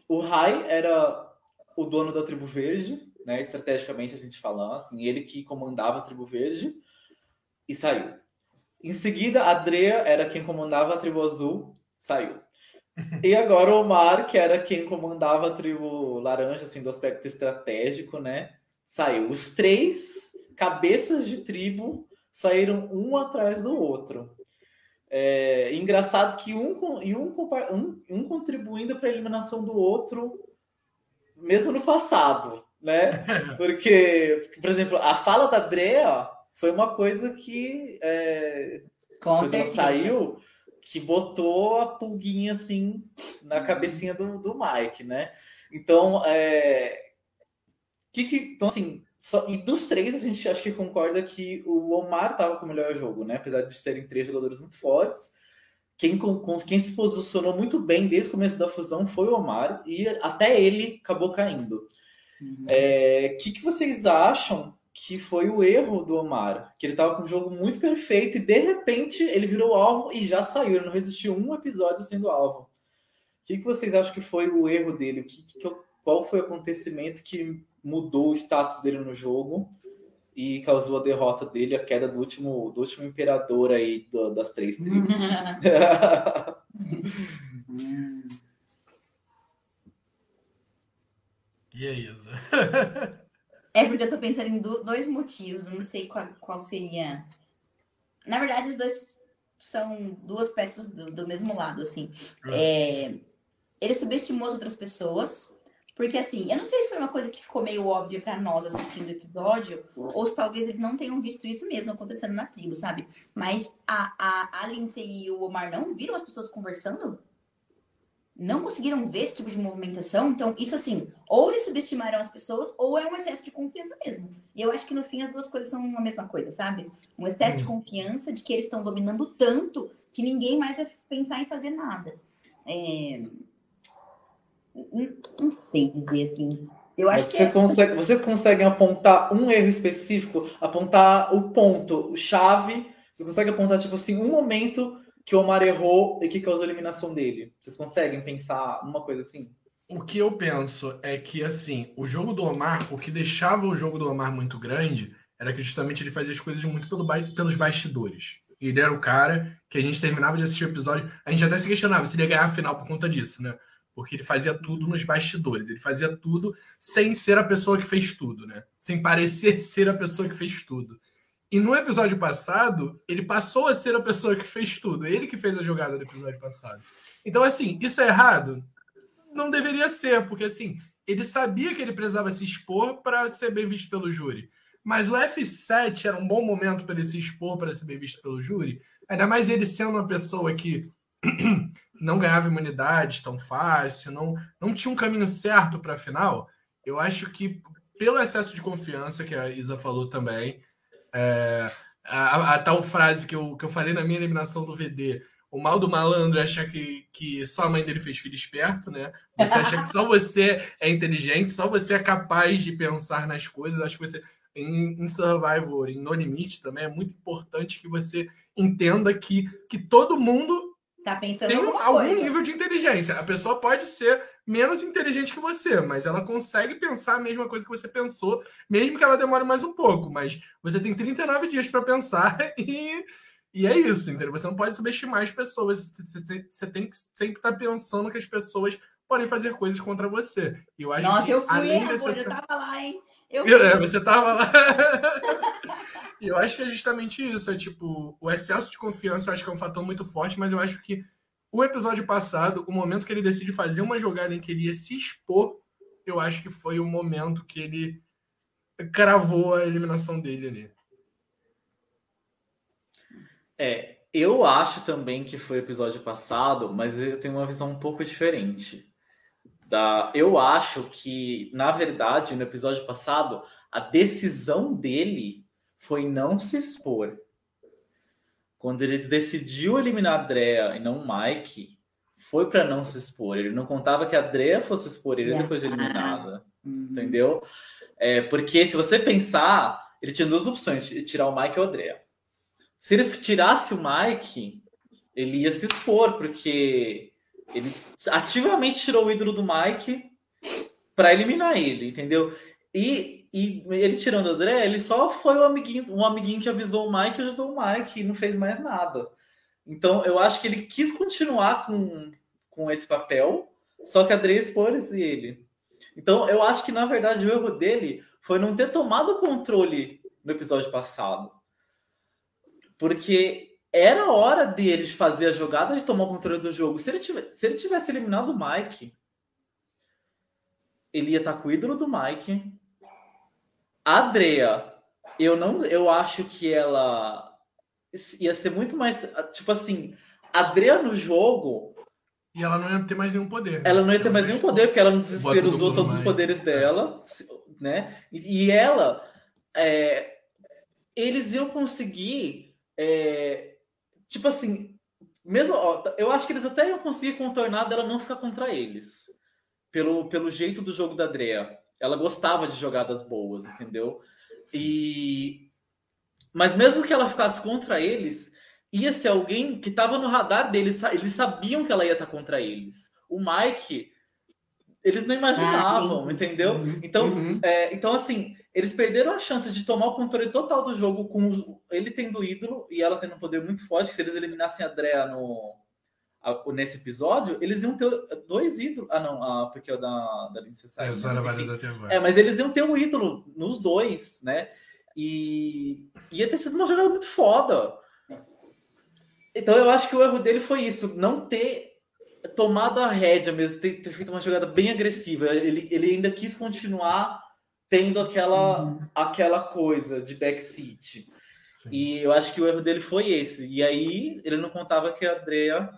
o Rai era o dono da tribo verde, né? Estrategicamente a gente falando, assim, ele que comandava a tribo verde e saiu. Em seguida, a Drea era quem comandava a tribo azul, saiu. <laughs> E agora o Omar, que era quem comandava a tribo laranja, assim, do aspecto estratégico, né? Saiu. Os três cabeças de tribo saíram um atrás do outro. É engraçado que um, um, um, um contribuindo para a eliminação do outro, mesmo no passado, né? <laughs> Porque, por exemplo, a fala da Drea foi uma coisa que é, Com certeza. saiu que botou a pulguinha assim na cabecinha do, do Mike, né? Então, é, que, que, então assim, só, e dos três a gente acho que concorda que o Omar estava com o melhor jogo, né? Apesar de serem três jogadores muito fortes. Quem, com, quem se posicionou muito bem desde o começo da fusão foi o Omar, e até ele acabou caindo. O uhum. é, que, que vocês acham que foi o erro do Omar, que ele estava com um jogo muito perfeito e de repente ele virou alvo e já saiu, ele não resistiu um episódio sendo alvo. O que, que vocês acham que foi o erro dele? O que, que, qual foi o acontecimento que mudou o status dele no jogo e causou a derrota dele, a queda do último, do último imperador aí do, das três tribos? <laughs> e aí, Isa? É porque eu tô pensando em dois motivos, não sei qual, qual seria. Na verdade, os dois são duas peças do, do mesmo lado, assim. Uhum. É, ele subestimou as outras pessoas, porque assim, eu não sei se foi uma coisa que ficou meio óbvia para nós assistindo o episódio, ou se talvez eles não tenham visto isso mesmo acontecendo na tribo, sabe? Mas a, a, a Lindsay e o Omar não viram as pessoas conversando? não conseguiram ver esse tipo de movimentação. Então, isso assim, ou eles subestimaram as pessoas, ou é um excesso de confiança mesmo. E eu acho que no fim as duas coisas são a mesma coisa, sabe? Um excesso de hum. confiança de que eles estão dominando tanto que ninguém mais vai pensar em fazer nada. É... Não sei dizer assim. Eu acho vocês, que é... conseguem, vocês conseguem apontar um erro específico, apontar o ponto, o chave. Vocês conseguem apontar, tipo assim, um momento que o Omar errou e que causou a eliminação dele? Vocês conseguem pensar uma coisa assim? O que eu penso é que, assim, o jogo do Omar, o que deixava o jogo do Omar muito grande era que justamente ele fazia as coisas muito pelo ba pelos bastidores. Ele era o cara que a gente terminava de assistir o episódio, a gente até se questionava se ele ia ganhar a final por conta disso, né? Porque ele fazia tudo nos bastidores, ele fazia tudo sem ser a pessoa que fez tudo, né? Sem parecer <laughs> ser a pessoa que fez tudo. E no episódio passado, ele passou a ser a pessoa que fez tudo. Ele que fez a jogada do episódio passado. Então, assim, isso é errado? Não deveria ser, porque assim, ele sabia que ele precisava se expor para ser bem visto pelo júri. Mas o F7 era um bom momento para ele se expor para ser bem visto pelo júri. Ainda mais ele sendo uma pessoa que <clears throat> não ganhava imunidade tão fácil, não, não tinha um caminho certo para a final. Eu acho que, pelo excesso de confiança que a Isa falou também, é, a, a, tal frase que eu, que eu falei na minha eliminação do VD. O mal do malandro é achar que, que só a mãe dele fez filho esperto, né? Você acha que só você é inteligente, só você é capaz de pensar nas coisas. Acho que você, em, em Survivor, em No Limite também, é muito importante que você entenda que, que todo mundo tá pensando tem algum coisa. nível de inteligência. A pessoa pode ser menos inteligente que você, mas ela consegue pensar a mesma coisa que você pensou, mesmo que ela demore mais um pouco. Mas você tem 39 dias para pensar <laughs> e, e é isso, entendeu? Você não pode subestimar as pessoas. Você, você tem que sempre estar tá pensando que as pessoas podem fazer coisas contra você. E eu acho Nossa, que, eu fui, além desse... eu tava lá, hein? Eu é, você tava lá. <laughs> e eu acho que é justamente isso. É tipo, o excesso de confiança eu acho que é um fator muito forte, mas eu acho que o episódio passado, o momento que ele decide fazer uma jogada em que ele ia se expor, eu acho que foi o momento que ele cravou a eliminação dele ali. É, eu acho também que foi o episódio passado, mas eu tenho uma visão um pouco diferente. Da, eu acho que, na verdade, no episódio passado, a decisão dele foi não se expor. Quando ele decidiu eliminar a Drea e não o Mike, foi para não se expor. Ele não contava que a Drea fosse expor ele depois de eliminada. Uhum. Entendeu? É, porque se você pensar, ele tinha duas opções: tirar o Mike ou o Andrea. Se ele tirasse o Mike, ele ia se expor, porque ele ativamente tirou o ídolo do Mike para eliminar ele, entendeu? E, e ele tirando o André, ele só foi um amiguinho, um amiguinho que avisou o Mike e ajudou o Mike e não fez mais nada. Então eu acho que ele quis continuar com, com esse papel, só que a André expôs ele. Então eu acho que na verdade o erro dele foi não ter tomado o controle no episódio passado. Porque era hora dele de fazer a jogada de tomar o controle do jogo. Se ele, tivesse, se ele tivesse eliminado o Mike, ele ia estar com o ídolo do Mike. A Adrea, eu não, eu acho que ela ia ser muito mais, tipo assim, a Adrea no jogo. E ela não ia ter mais nenhum poder. Né? Ela não ia ter mais nenhum poder, porque ela no desespero usou todos os poderes dela, né? E, e ela, é, eles iam conseguir é, tipo assim, mesmo, ó, eu acho que eles até iam conseguir contornar dela não ficar contra eles. Pelo, pelo jeito do jogo da Drea. Ela gostava de jogadas boas, entendeu? E mas mesmo que ela ficasse contra eles, ia ser alguém que estava no radar deles, eles sabiam que ela ia estar contra eles. O Mike, eles não imaginavam, ah, entendeu? Uhum, então, uhum. É, então assim, eles perderam a chance de tomar o controle total do jogo com ele tendo ídolo e ela tendo um poder muito forte. Se eles eliminassem a Drea no, nesse episódio, eles iam ter dois ídolos. Ah, não, ah, porque é o da, da Lindsay É, só era válida até agora. É, mas eles iam ter um ídolo nos dois, né? E ia ter sido uma jogada muito foda. Então eu acho que o erro dele foi isso, não ter tomado a rédea mesmo, ter, ter feito uma jogada bem agressiva. Ele, ele ainda quis continuar tendo aquela, uhum. aquela coisa de backseat. Sim. E eu acho que o erro dele foi esse. E aí ele não contava que a Andrea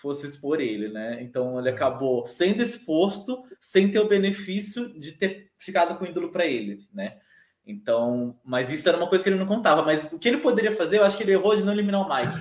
fosse expor ele, né? Então ele é. acabou sendo exposto sem ter o benefício de ter ficado com o ídolo para ele, né? Então, mas isso era uma coisa que ele não contava. Mas o que ele poderia fazer, eu acho que ele errou de não eliminar o Mike.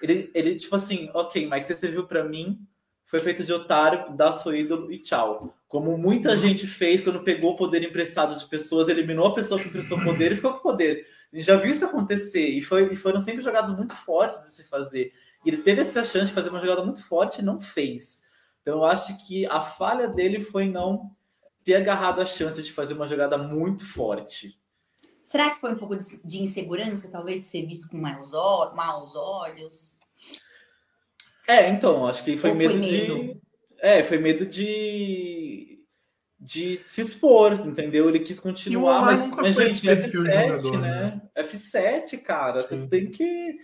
Ele, ele tipo assim, ok, mas você serviu para mim, foi feito de otário, dá seu ídolo e tchau. Como muita gente fez quando pegou o poder emprestado de pessoas, eliminou a pessoa que emprestou poder e ficou com o poder. A gente já viu isso acontecer e, foi, e foram sempre jogadas muito fortes de se fazer. E ele teve essa chance de fazer uma jogada muito forte e não fez. Então eu acho que a falha dele foi não ter agarrado a chance de fazer uma jogada muito forte. Será que foi um pouco de insegurança, talvez ser visto com maus, maus olhos? É, então, acho que foi, medo, foi medo, de. É, foi medo de. de se expor, entendeu? Ele quis continuar, mas, mas gente, F7, jogador, né? né? F7, cara, Sim. você tem que.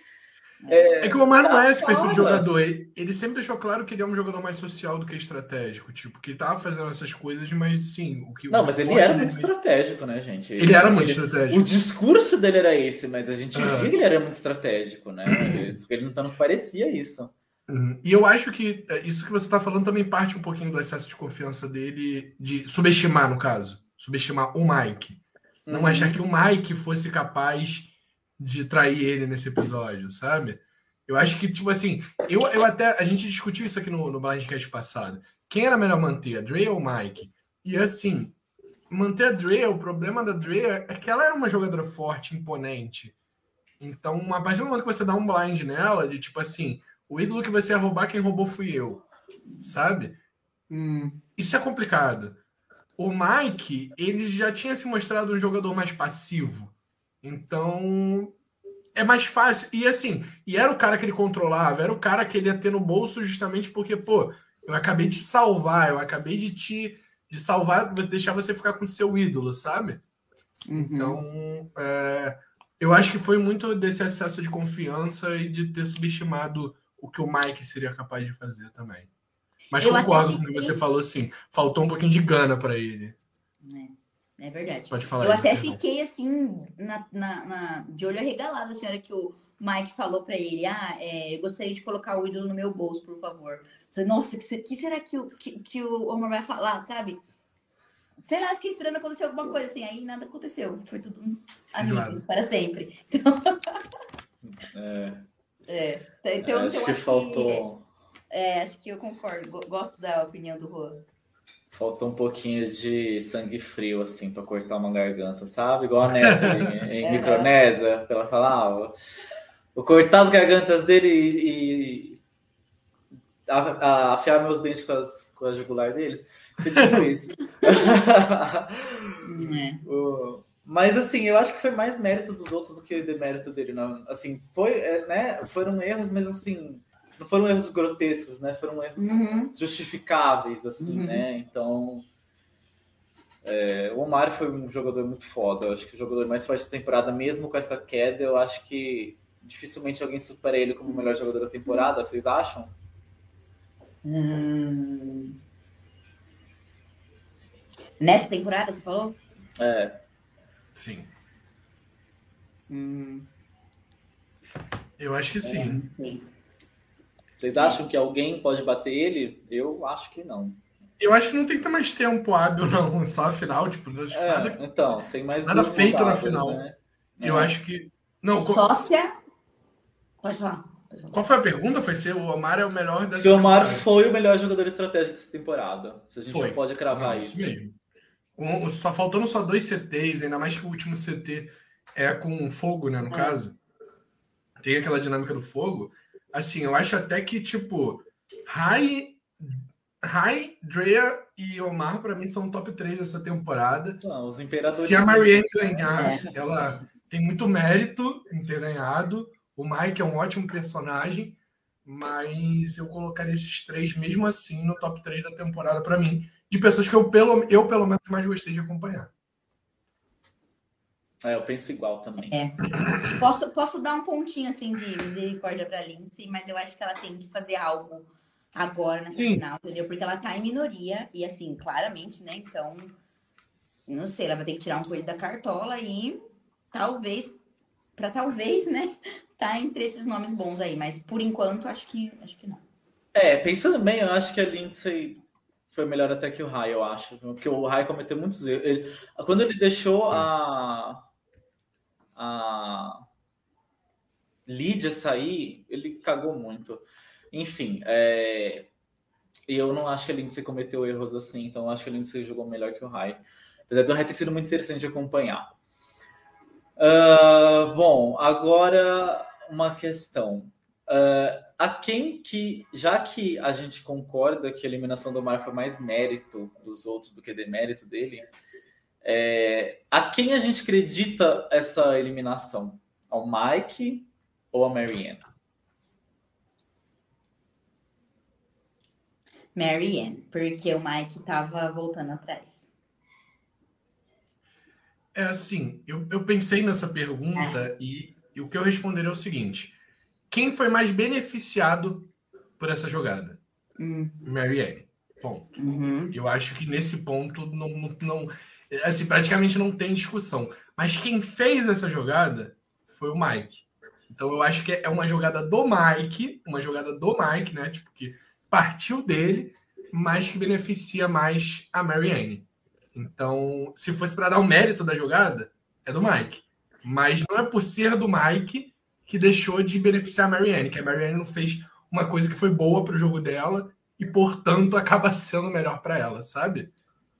É, é, que o Omar não é esse perfil de jogador. Ele, ele, sempre deixou claro que ele é um jogador mais social do que estratégico. Tipo, que ele tava fazendo essas coisas, mas sim. O que, não, mas ele era muito estratégico, né, gente? Ele, ele era muito ele, estratégico. O discurso dele era esse, mas a gente é. via que ele era muito estratégico, né? <clears throat> ele não nos parecia isso. Uhum. E eu acho que é, isso que você está falando também parte um pouquinho do excesso de confiança dele, de subestimar, no caso. Subestimar o Mike. Uhum. Não achar que o Mike fosse capaz de trair ele nesse episódio, sabe? Eu acho que, tipo assim, eu, eu até. A gente discutiu isso aqui no, no Blindcast passado. Quem era melhor manter, a Dre ou o Mike? E assim, manter a Dre, o problema da Dre é que ela era uma jogadora forte, imponente. Então, a partir do momento que você dá um blind nela, de tipo assim, o ídolo que você ia roubar, quem roubou fui eu. Sabe? Hum, isso é complicado. O Mike, ele já tinha se mostrado um jogador mais passivo. Então, é mais fácil. E assim, e era o cara que ele controlava, era o cara que ele ia ter no bolso justamente porque, pô, eu acabei de te salvar, eu acabei de te de salvar, deixar você ficar com o seu ídolo, sabe? Uhum. Então, é, eu acho que foi muito desse excesso de confiança e de ter subestimado o que o Mike seria capaz de fazer também. Mas eu concordo com o que você falou, assim, faltou um pouquinho de gana para ele. É, é, verdade. Pode falar. Eu até fiquei assim, na, na, na, de olho arregalado, a senhora que o Mike falou para ele: Ah, é, eu gostaria de colocar o ídolo no meu bolso, por favor. Falei, Nossa, que, que será que o, que, que o Omar vai falar, sabe? Sei lá, fiquei esperando acontecer alguma coisa assim, aí nada aconteceu. Foi tudo amigos para sempre. <laughs> Então... É. É. Então, acho então, que acho faltou. Que, é, acho que eu concordo. Gosto da opinião do Juan. Faltou um pouquinho de sangue frio, assim, para cortar uma garganta, sabe? Igual a Neta <laughs> em, em Micronésia, ela falava. Vou cortar as gargantas dele e, e a, a, afiar meus dentes com, as, com a jugular deles. Foi tipo <laughs> isso. é. <laughs> Mas assim, eu acho que foi mais mérito dos outros do que demérito dele. Não. Assim, foi, é, né? Foram erros, mas assim, não foram erros grotescos, né? Foram erros uhum. justificáveis, assim, uhum. né? Então. É, o Omar foi um jogador muito foda. Eu acho que o jogador mais forte da temporada, mesmo com essa queda, eu acho que dificilmente alguém supera ele como o melhor jogador da temporada. Vocês acham? Hum... Nessa temporada, você falou? É. Sim. Hum. Eu acho que sim. É, sim. Vocês acham que alguém pode bater ele? Eu acho que não. Eu acho que não tem que ter mais tempo hábil, não. <laughs> Só a final, tipo, é, nada, então, tem mais nada feito na final. Né? Eu é. acho que. Não, Sócia. Pode falar. Qual foi a pergunta? Foi se o Omar é o melhor dessa Se o Omar temporada. foi o melhor jogador estratégico dessa temporada. Se a gente foi. não pode cravar não, isso. isso. Mesmo. Só faltando só dois CTs, ainda mais que o último CT é com fogo, né? No é. caso. Tem aquela dinâmica do fogo. Assim, eu acho até que, tipo, Rai, Rai, Drea e Omar, para mim, são top 3 dessa temporada. Não, os imperadores. Se a Marianne ganhar, ela tem muito mérito em ter ganhado. O Mike é um ótimo personagem, mas eu colocaria esses três mesmo assim no top 3 da temporada para mim, de pessoas que eu pelo, eu pelo menos mais gostei de acompanhar. É, eu penso igual também. É. Posso, posso dar um pontinho assim de misericórdia para Lindsay, mas eu acho que ela tem que fazer algo agora nessa Sim. final, entendeu? Porque ela tá em minoria e assim, claramente, né? Então, não sei, ela vai ter que tirar um coelho da cartola e talvez para talvez, né, <laughs> tá entre esses nomes bons aí, mas por enquanto acho que acho que não. É, pensando bem, eu acho que a Lindsay foi melhor até que o Rai, eu acho, porque o Rai cometeu muitos erros. Ele, quando ele deixou a a Lídia sair, ele cagou muito. Enfim, é... eu não acho que a Lindsay cometeu erros assim, então eu acho que a Lindsay jogou melhor que o Rai. Apesar do Rai ter sido muito interessante de acompanhar. Uh, bom, agora uma questão. Uh, a quem que, já que a gente concorda que a eliminação do Mar foi mais mérito dos outros do que demérito dele, é, a quem a gente acredita essa eliminação? Ao Mike ou a Marianne? Marianne, porque o Mike estava voltando atrás. É assim, eu, eu pensei nessa pergunta é. e, e, o que eu responderia é o seguinte: quem foi mais beneficiado por essa jogada? Hum. Marianne. Ponto. Uhum. Eu acho que nesse ponto não, não, não, assim, praticamente não tem discussão. Mas quem fez essa jogada foi o Mike. Então eu acho que é uma jogada do Mike, uma jogada do Mike, né? Tipo, que partiu dele, mas que beneficia mais a Marianne. Então, se fosse para dar o mérito da jogada, é do Mike. Mas não é por ser do Mike que deixou de beneficiar a Marianne, que a Marianne não fez uma coisa que foi boa para o jogo dela e, portanto, acaba sendo melhor para ela, sabe?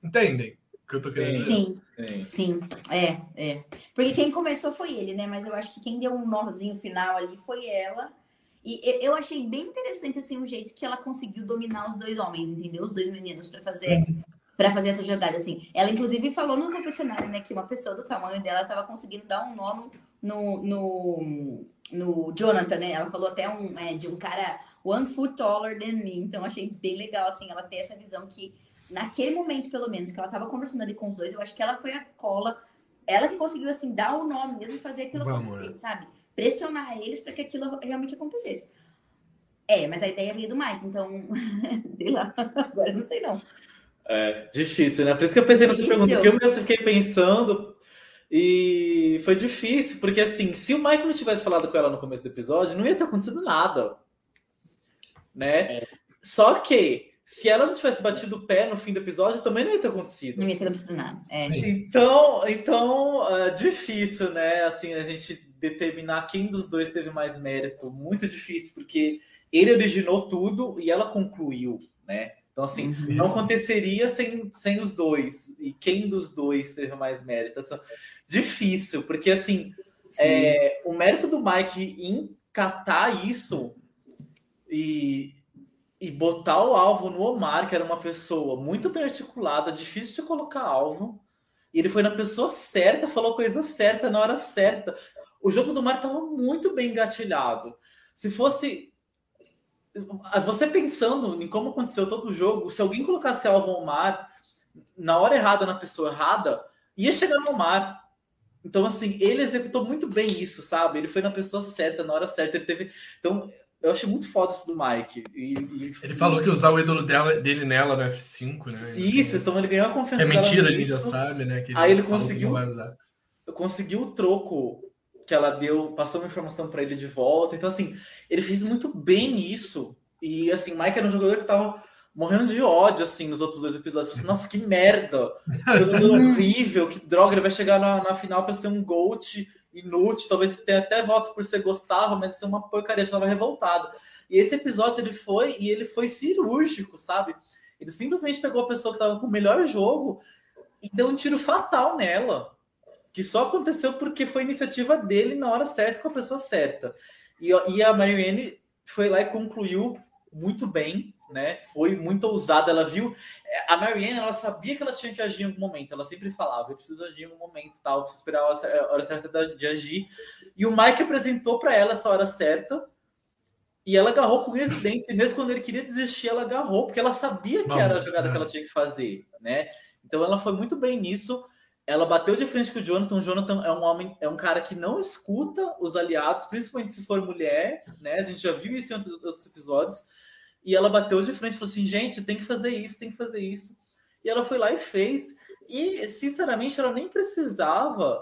Entendem que eu tô querendo dizer? Sim, sim, sim. É, é. Porque quem começou foi ele, né? Mas eu acho que quem deu um nozinho final ali foi ela. E eu achei bem interessante assim o jeito que ela conseguiu dominar os dois homens, entendeu? Os dois meninos para fazer para fazer essa jogada, assim. Ela, inclusive, falou no confessionário, né, que uma pessoa do tamanho dela estava conseguindo dar um nó no, no, no, Jonathan, né? Ela falou até um, é, de um cara one foot taller than me. Então, achei bem legal, assim, ela ter essa visão que, naquele momento, pelo menos, que ela estava conversando ali com os dois, eu acho que ela foi a cola, ela que conseguiu, assim, dar o nome mesmo e fazer aquilo Vamos, acontecer, é. sabe? Pressionar eles para que aquilo realmente acontecesse. É, mas a ideia veio do Mike, então, <laughs> sei lá, agora não sei não. É, difícil, né? Por isso que eu pensei nessa pergunta, porque eu mesmo fiquei pensando e foi difícil, porque assim, se o Mike não tivesse falado com ela no começo do episódio, não ia ter acontecido nada. Né? É. Só que se ela não tivesse batido o pé no fim do episódio, também não ia ter acontecido. Não ia ter acontecido nada. É. Então, então é difícil, né? Assim, a gente determinar quem dos dois teve mais mérito. Muito difícil, porque ele originou tudo e ela concluiu, né? Então, assim, uhum. não aconteceria sem, sem os dois. E quem dos dois teve mais mérito? Assim, difícil, porque, assim, é, o mérito do Mike em catar isso e, e botar o alvo no Omar, que era uma pessoa muito bem articulada, difícil de colocar alvo, e ele foi na pessoa certa, falou a coisa certa na hora certa. O jogo do Mar estava muito bem engatilhado. Se fosse você pensando em como aconteceu todo o jogo, se alguém colocasse alvo ao mar na hora errada na pessoa errada, ia chegar no mar. Então, assim, ele executou muito bem isso, sabe? Ele foi na pessoa certa, na hora certa. Ele teve. Então, eu achei muito foda isso do Mike. E, e... Ele falou que usar o ídolo dela, dele nela no F5, né? Isso, então ele ganhou a confiança. É mentira, a gente já sabe, né? Ele Aí ele conseguiu. Conseguiu o troco que ela deu, passou uma informação para ele de volta. Então, assim, ele fez muito bem isso. E, assim, Mike era um jogador que tava morrendo de ódio, assim, nos outros dois episódios. Assim, Nossa, que merda! Jogador <laughs> horrível, que droga, ele vai chegar na, na final para ser um GOAT inútil, talvez tenha até voto por ser gostava, mas ser uma porcaria, estava revoltado. E esse episódio ele foi e ele foi cirúrgico, sabe? Ele simplesmente pegou a pessoa que estava com o melhor jogo e deu um tiro fatal nela que só aconteceu porque foi iniciativa dele na hora certa com a pessoa certa. E, e a Marianne foi lá e concluiu muito bem, né? Foi muito ousada. Ela viu. A Marianne, ela sabia que ela tinha que agir em algum momento. Ela sempre falava: eu preciso agir em algum momento, tal, eu preciso esperar a hora certa de agir. E o Mike apresentou para ela essa hora certa. E ela agarrou com residência. E mesmo quando ele queria desistir, ela agarrou, porque ela sabia que era a jogada que ela tinha que fazer, né? Então ela foi muito bem nisso. Ela bateu de frente com o Jonathan. O Jonathan é um homem, é um cara que não escuta os aliados, principalmente se for mulher, né? A gente já viu isso em outros, outros episódios. E ela bateu de frente e falou assim: gente, tem que fazer isso, tem que fazer isso. E ela foi lá e fez. E, sinceramente, ela nem precisava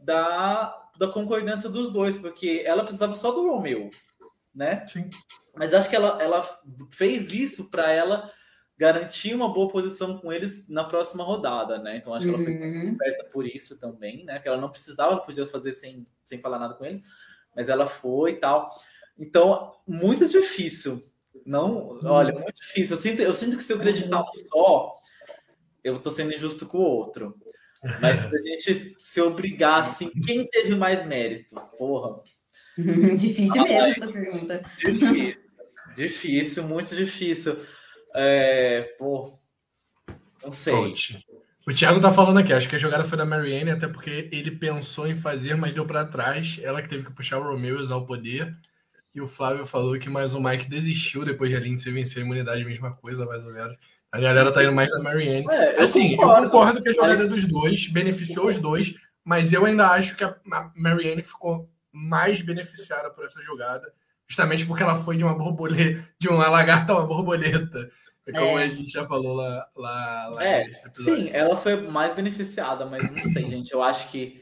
da, da concordância dos dois, porque ela precisava só do Romeu, né? Sim. Mas acho que ela, ela fez isso para ela garantir uma boa posição com eles na próxima rodada, né? Então acho que ela foi uhum. esperta por isso também, né? Que ela não precisava, podia fazer sem, sem falar nada com eles, mas ela foi e tal. Então, muito difícil. Não, olha, muito difícil. Eu sinto, eu sinto que se eu acreditar só, eu tô sendo injusto com o outro. Mas se a <laughs> gente se obrigar assim, quem teve mais mérito? Porra. <laughs> difícil mesmo essa pergunta. Difícil, difícil, muito difícil. É, pô, não sei. Coach. O Thiago tá falando aqui, acho que a jogada foi da Marianne, até porque ele pensou em fazer, mas deu para trás. Ela que teve que puxar o Romeu e usar o poder. E o Flávio falou que mais o Mike desistiu depois de a Lindsay vencer a imunidade, mesma coisa, mais ou menos. A galera tá indo mais da Marianne. É, eu assim, concordo, eu concordo que a jogada mas... dos dois beneficiou os dois, mas eu ainda acho que a Marianne ficou mais beneficiada por essa jogada justamente porque ela foi de uma borboleta, de uma lagarta a uma borboleta. É como é. a gente já falou lá, lá, lá é, Sim, ela foi mais beneficiada, mas não sei, gente. Eu acho que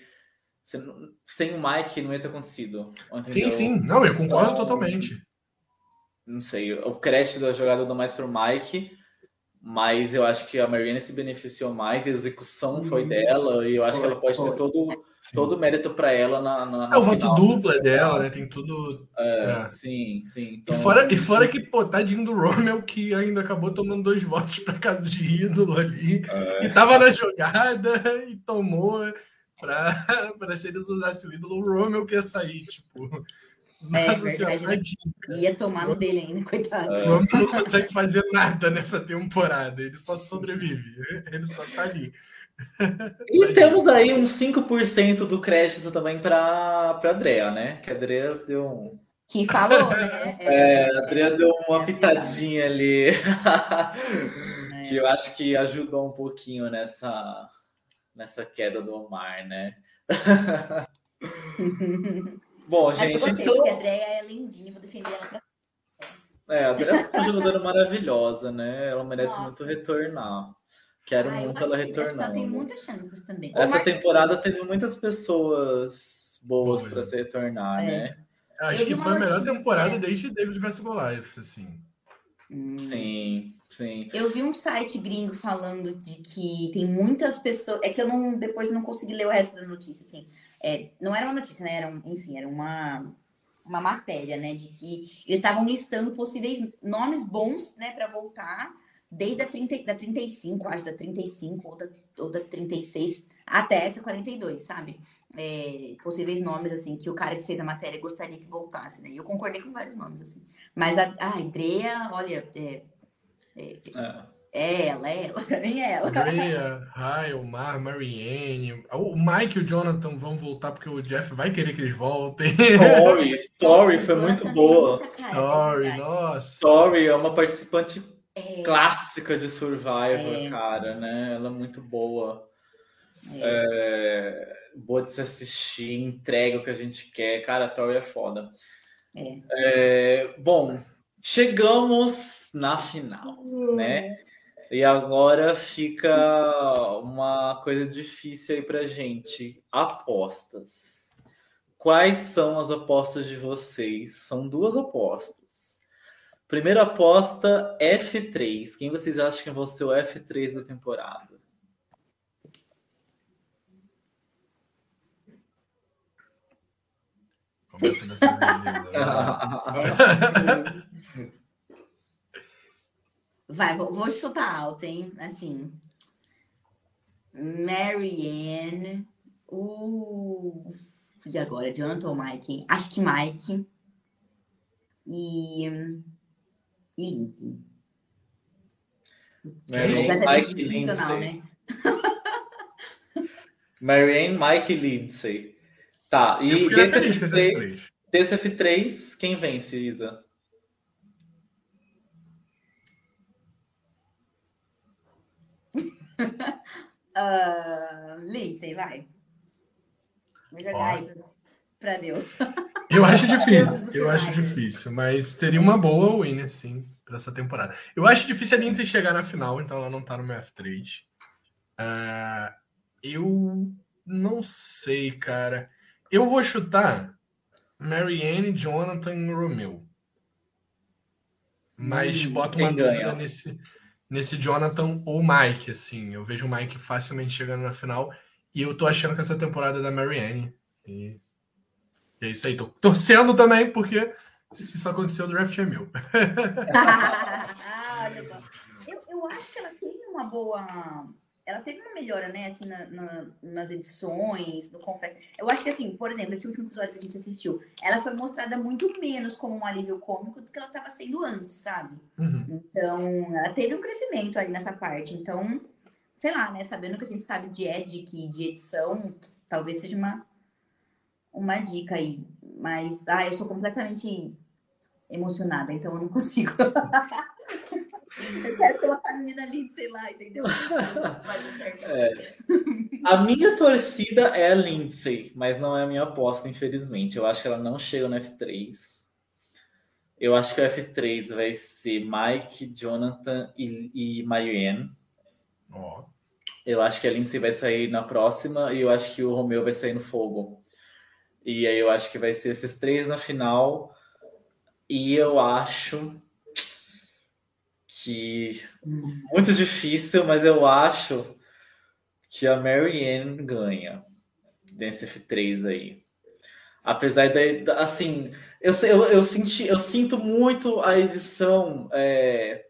sem o Mike não ia ter acontecido. Entendeu? Sim, sim. Não, eu concordo então, totalmente. Não sei, o crédito da jogada eu dou mais pro Mike mas eu acho que a Marianne se beneficiou mais, a execução foi uhum. dela, e eu acho que ela pode ter todo, todo o mérito para ela na, na, na É o voto duplo é dela, né? Tem tudo. É, é. Sim, sim. Então... E, fora, e fora que, pô, tadinho do Romel, que ainda acabou tomando dois votos para casa de ídolo ali, é. e tava na jogada e tomou para <laughs> se eles usassem o ídolo, o Romel que ia sair, tipo. É, Nossa é, verdade, né? Ia tomar no dele ainda, coitado. O homem não consegue fazer nada nessa temporada, ele só sobrevive, ele só tá ali. <laughs> E temos aí uns 5% do crédito também para a Andrea, né? Que a Andrea deu um. Que falou, <laughs> né? É, é a Andrea deu uma pitadinha ali. É. que eu acho que ajudou um pouquinho nessa, nessa queda do Omar, né? <laughs> Bom, gente. Eu gostei, então... porque a Andrea é lindinha, vou defender ela pra. É, a Andrea é uma jogadora maravilhosa, né? Ela merece Nossa. muito retornar. Quero ah, muito ela retornar. Ela tem muitas chances também. Essa temporada teve muitas pessoas boas para se retornar, é. né? Acho que foi a melhor temporada desde David vs Goliath, assim. Hum. Sim, sim. Eu vi um site gringo falando de que tem muitas pessoas. É que eu não depois não consegui ler o resto da notícia, assim. É, não era uma notícia, né? Era, enfim, era uma, uma matéria, né? De que eles estavam listando possíveis nomes bons, né, para voltar, desde a 30, da 35, acho, da 35 ou da, ou da 36 até essa 42, sabe? É, possíveis nomes, assim, que o cara que fez a matéria gostaria que voltasse, né? E eu concordei com vários nomes, assim. Mas a, a Andrea, olha, é, é, é ela, é ela, <laughs> pra mim é ela. Andrea, Rai, Omar, Marianne. O Mike e o Jonathan vão voltar porque o Jeff vai querer que eles voltem. Tori, <laughs> Tori foi muito boa. Tori, nossa. Tori é uma participante é. clássica de Survivor, é. cara, né? Ela é muito boa. É. boa de se assistir, entrega o que a gente quer. Cara, a Tori é foda. bom, chegamos na final, né? E agora fica uma coisa difícil aí pra gente. Apostas. Quais são as apostas de vocês? São duas apostas. Primeira aposta, F3. Quem vocês acham que vai ser o F3 da temporada? Começa nessa <laughs> <laughs> <laughs> Vai, vou, vou, chutar alto, hein? Assim. Marianne. O. E agora, Jonathan ou Mike? Acho que Mike. E. Lindsay. Marianne, Mike Lindsay. Né? <laughs> Marianne, Mike Lindsay. Tá, e desse F3, desse F3, quem vence, Isa? <laughs> uh, Lindsay, vai. Vou jogar aí pra Deus. <laughs> Eu acho difícil, eu acho difícil, mas teria uma boa winner, sim, para essa temporada. Eu acho difícil a Lindsay chegar na final, então ela não tá no meu F3. Uh, eu não sei, cara. Eu vou chutar Marianne, Jonathan e Romeu. Mas hum, boto uma dúvida ganha? nesse, nesse Jonathan ou Mike, assim. Eu vejo o Mike facilmente chegando na final. E eu tô achando que essa temporada é da Marianne. E e é isso aí, tô torcendo também, porque se isso aconteceu, o draft é meu. <laughs> <laughs> Só. Eu, eu acho que ela tem uma boa. Ela teve uma melhora, né, assim, na, na, nas edições, no Confess. Eu acho que, assim, por exemplo, esse último episódio que a gente assistiu, ela foi mostrada muito menos como um alívio cômico do que ela estava sendo antes, sabe? Uhum. Então, ela teve um crescimento aí nessa parte. Então, sei lá, né, sabendo que a gente sabe de edic, de edição, talvez seja uma uma dica aí. Mas, ah, eu sou completamente emocionada, então eu não consigo. <laughs> eu quero colocar a menina ali, sei lá, entendeu? É. A minha torcida é a Lindsay, mas não é a minha aposta, infelizmente. Eu acho que ela não chega no F3. Eu acho que o F3 vai ser Mike, Jonathan e, e Marianne. Oh. Eu acho que a Lindsay vai sair na próxima e eu acho que o Romeu vai sair no fogo. E aí eu acho que vai ser esses três na final. E eu acho que muito difícil, mas eu acho que a Marianne ganha nesse F3 aí. Apesar da, assim, eu, eu, eu, senti, eu sinto muito a edição é,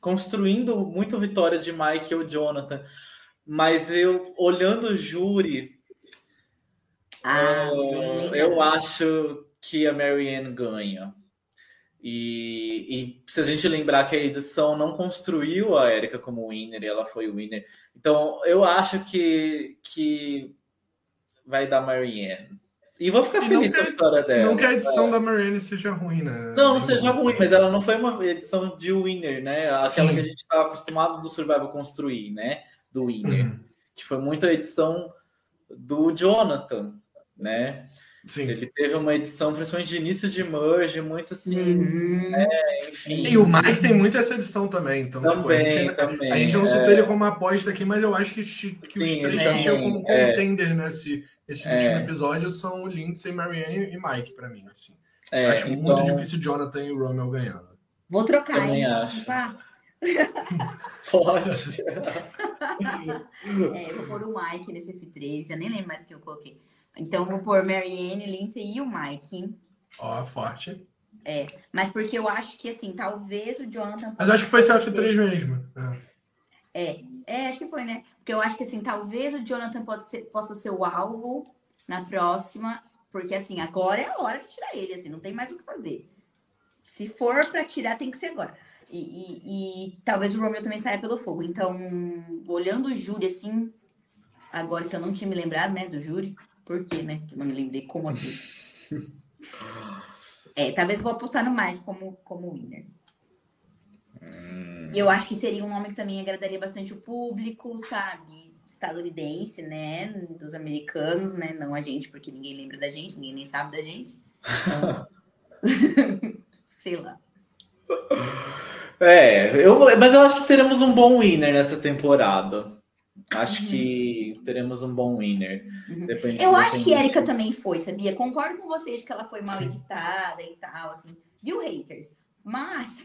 construindo muito vitória de Mike ou Jonathan, mas eu olhando o júri, ah, uh, eu acho que a Marianne ganha. E, e, se a gente lembrar que a edição não construiu a Erika como winner e ela foi winner, então eu acho que, que vai dar Marianne. E vou ficar feliz com a vitória dela. Não que a edição é. da Marianne seja ruim, né? Não, não seja ruim, mas ela não foi uma edição de winner, né? Aquela Sim. que a gente estava acostumado do Survival construir, né? Do winner. Uhum. Que foi muito a edição do Jonathan né? Sim. Ele teve uma edição, principalmente de início de merge, muito assim, uhum. né? enfim. E o Mike tem muito essa edição também, então também, tipo, a, gente, também, a gente não citou é... ele como aposta aqui, mas eu acho que, que Sim, os três que tinham como é... contender nesse esse é... último episódio são o Lindsay, Marianne e Mike, para mim, assim. É, acho então... muito difícil Jonathan e Romel ganhando. Vou trocar, também hein? Acho. <laughs> Pode. <laughs> é, eu vou pôr o Mike nesse F3, eu nem lembro mais o que eu coloquei. Então, vou pôr Marianne, Lindsay e o Mike. Ó, forte. É, mas porque eu acho que, assim, talvez o Jonathan... Mas acho que foi CF3 mesmo. É. é, acho que foi, né? Porque eu acho que, assim, talvez o Jonathan ser, possa ser o alvo na próxima, porque, assim, agora é a hora de tirar ele, assim, não tem mais o que fazer. Se for para tirar, tem que ser agora. E, e, e, talvez o Romeo também saia pelo fogo. Então, olhando o júri, assim, agora que eu não tinha me lembrado, né, do júri, por quê, né? Eu não me lembrei como assim. É, talvez vou apostar no Mike como, como winner. Hum. E eu acho que seria um nome que também agradaria bastante o público, sabe? Estadunidense, né? Dos americanos, né? Não a gente, porque ninguém lembra da gente, ninguém nem sabe da gente. Então... <laughs> Sei lá. É, eu, mas eu acho que teremos um bom winner nessa temporada. Acho uhum. que teremos um bom winner. Uhum. Eu acho que Erika também foi, sabia? Concordo com vocês que ela foi mal Sim. editada e tal, assim. Viu, haters? Mas,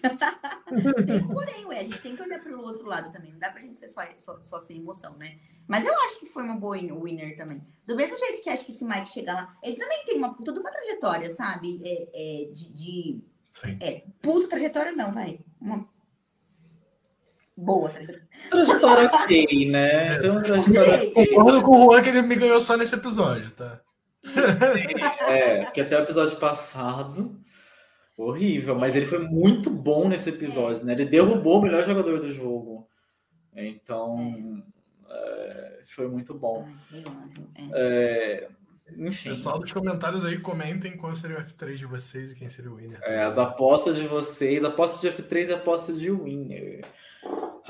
tem, <laughs> porém, ué, a gente tem que olhar pelo outro lado também. Não dá pra gente ser só, só, só sem emoção, né? Mas eu acho que foi uma boa winner também. Do mesmo jeito que acho que se Mike chegar lá, ele também tem uma toda uma trajetória, sabe? É, é de, de é, puta trajetória não, vai. Uma boa trajetória. Trajetória ok, né? Tem uma trajetória... Concordo com o Juan que ele me ganhou só nesse episódio, tá? É, que até o episódio passado. Horrível, mas ele foi muito bom nesse episódio, né? Ele derrubou o melhor jogador do jogo. Então, é, foi muito bom. É, enfim. Pessoal dos comentários aí, comentem qual seria o F3 de vocês e quem seria o winner. É, as apostas de vocês, apostas de F3 e apostas de winner.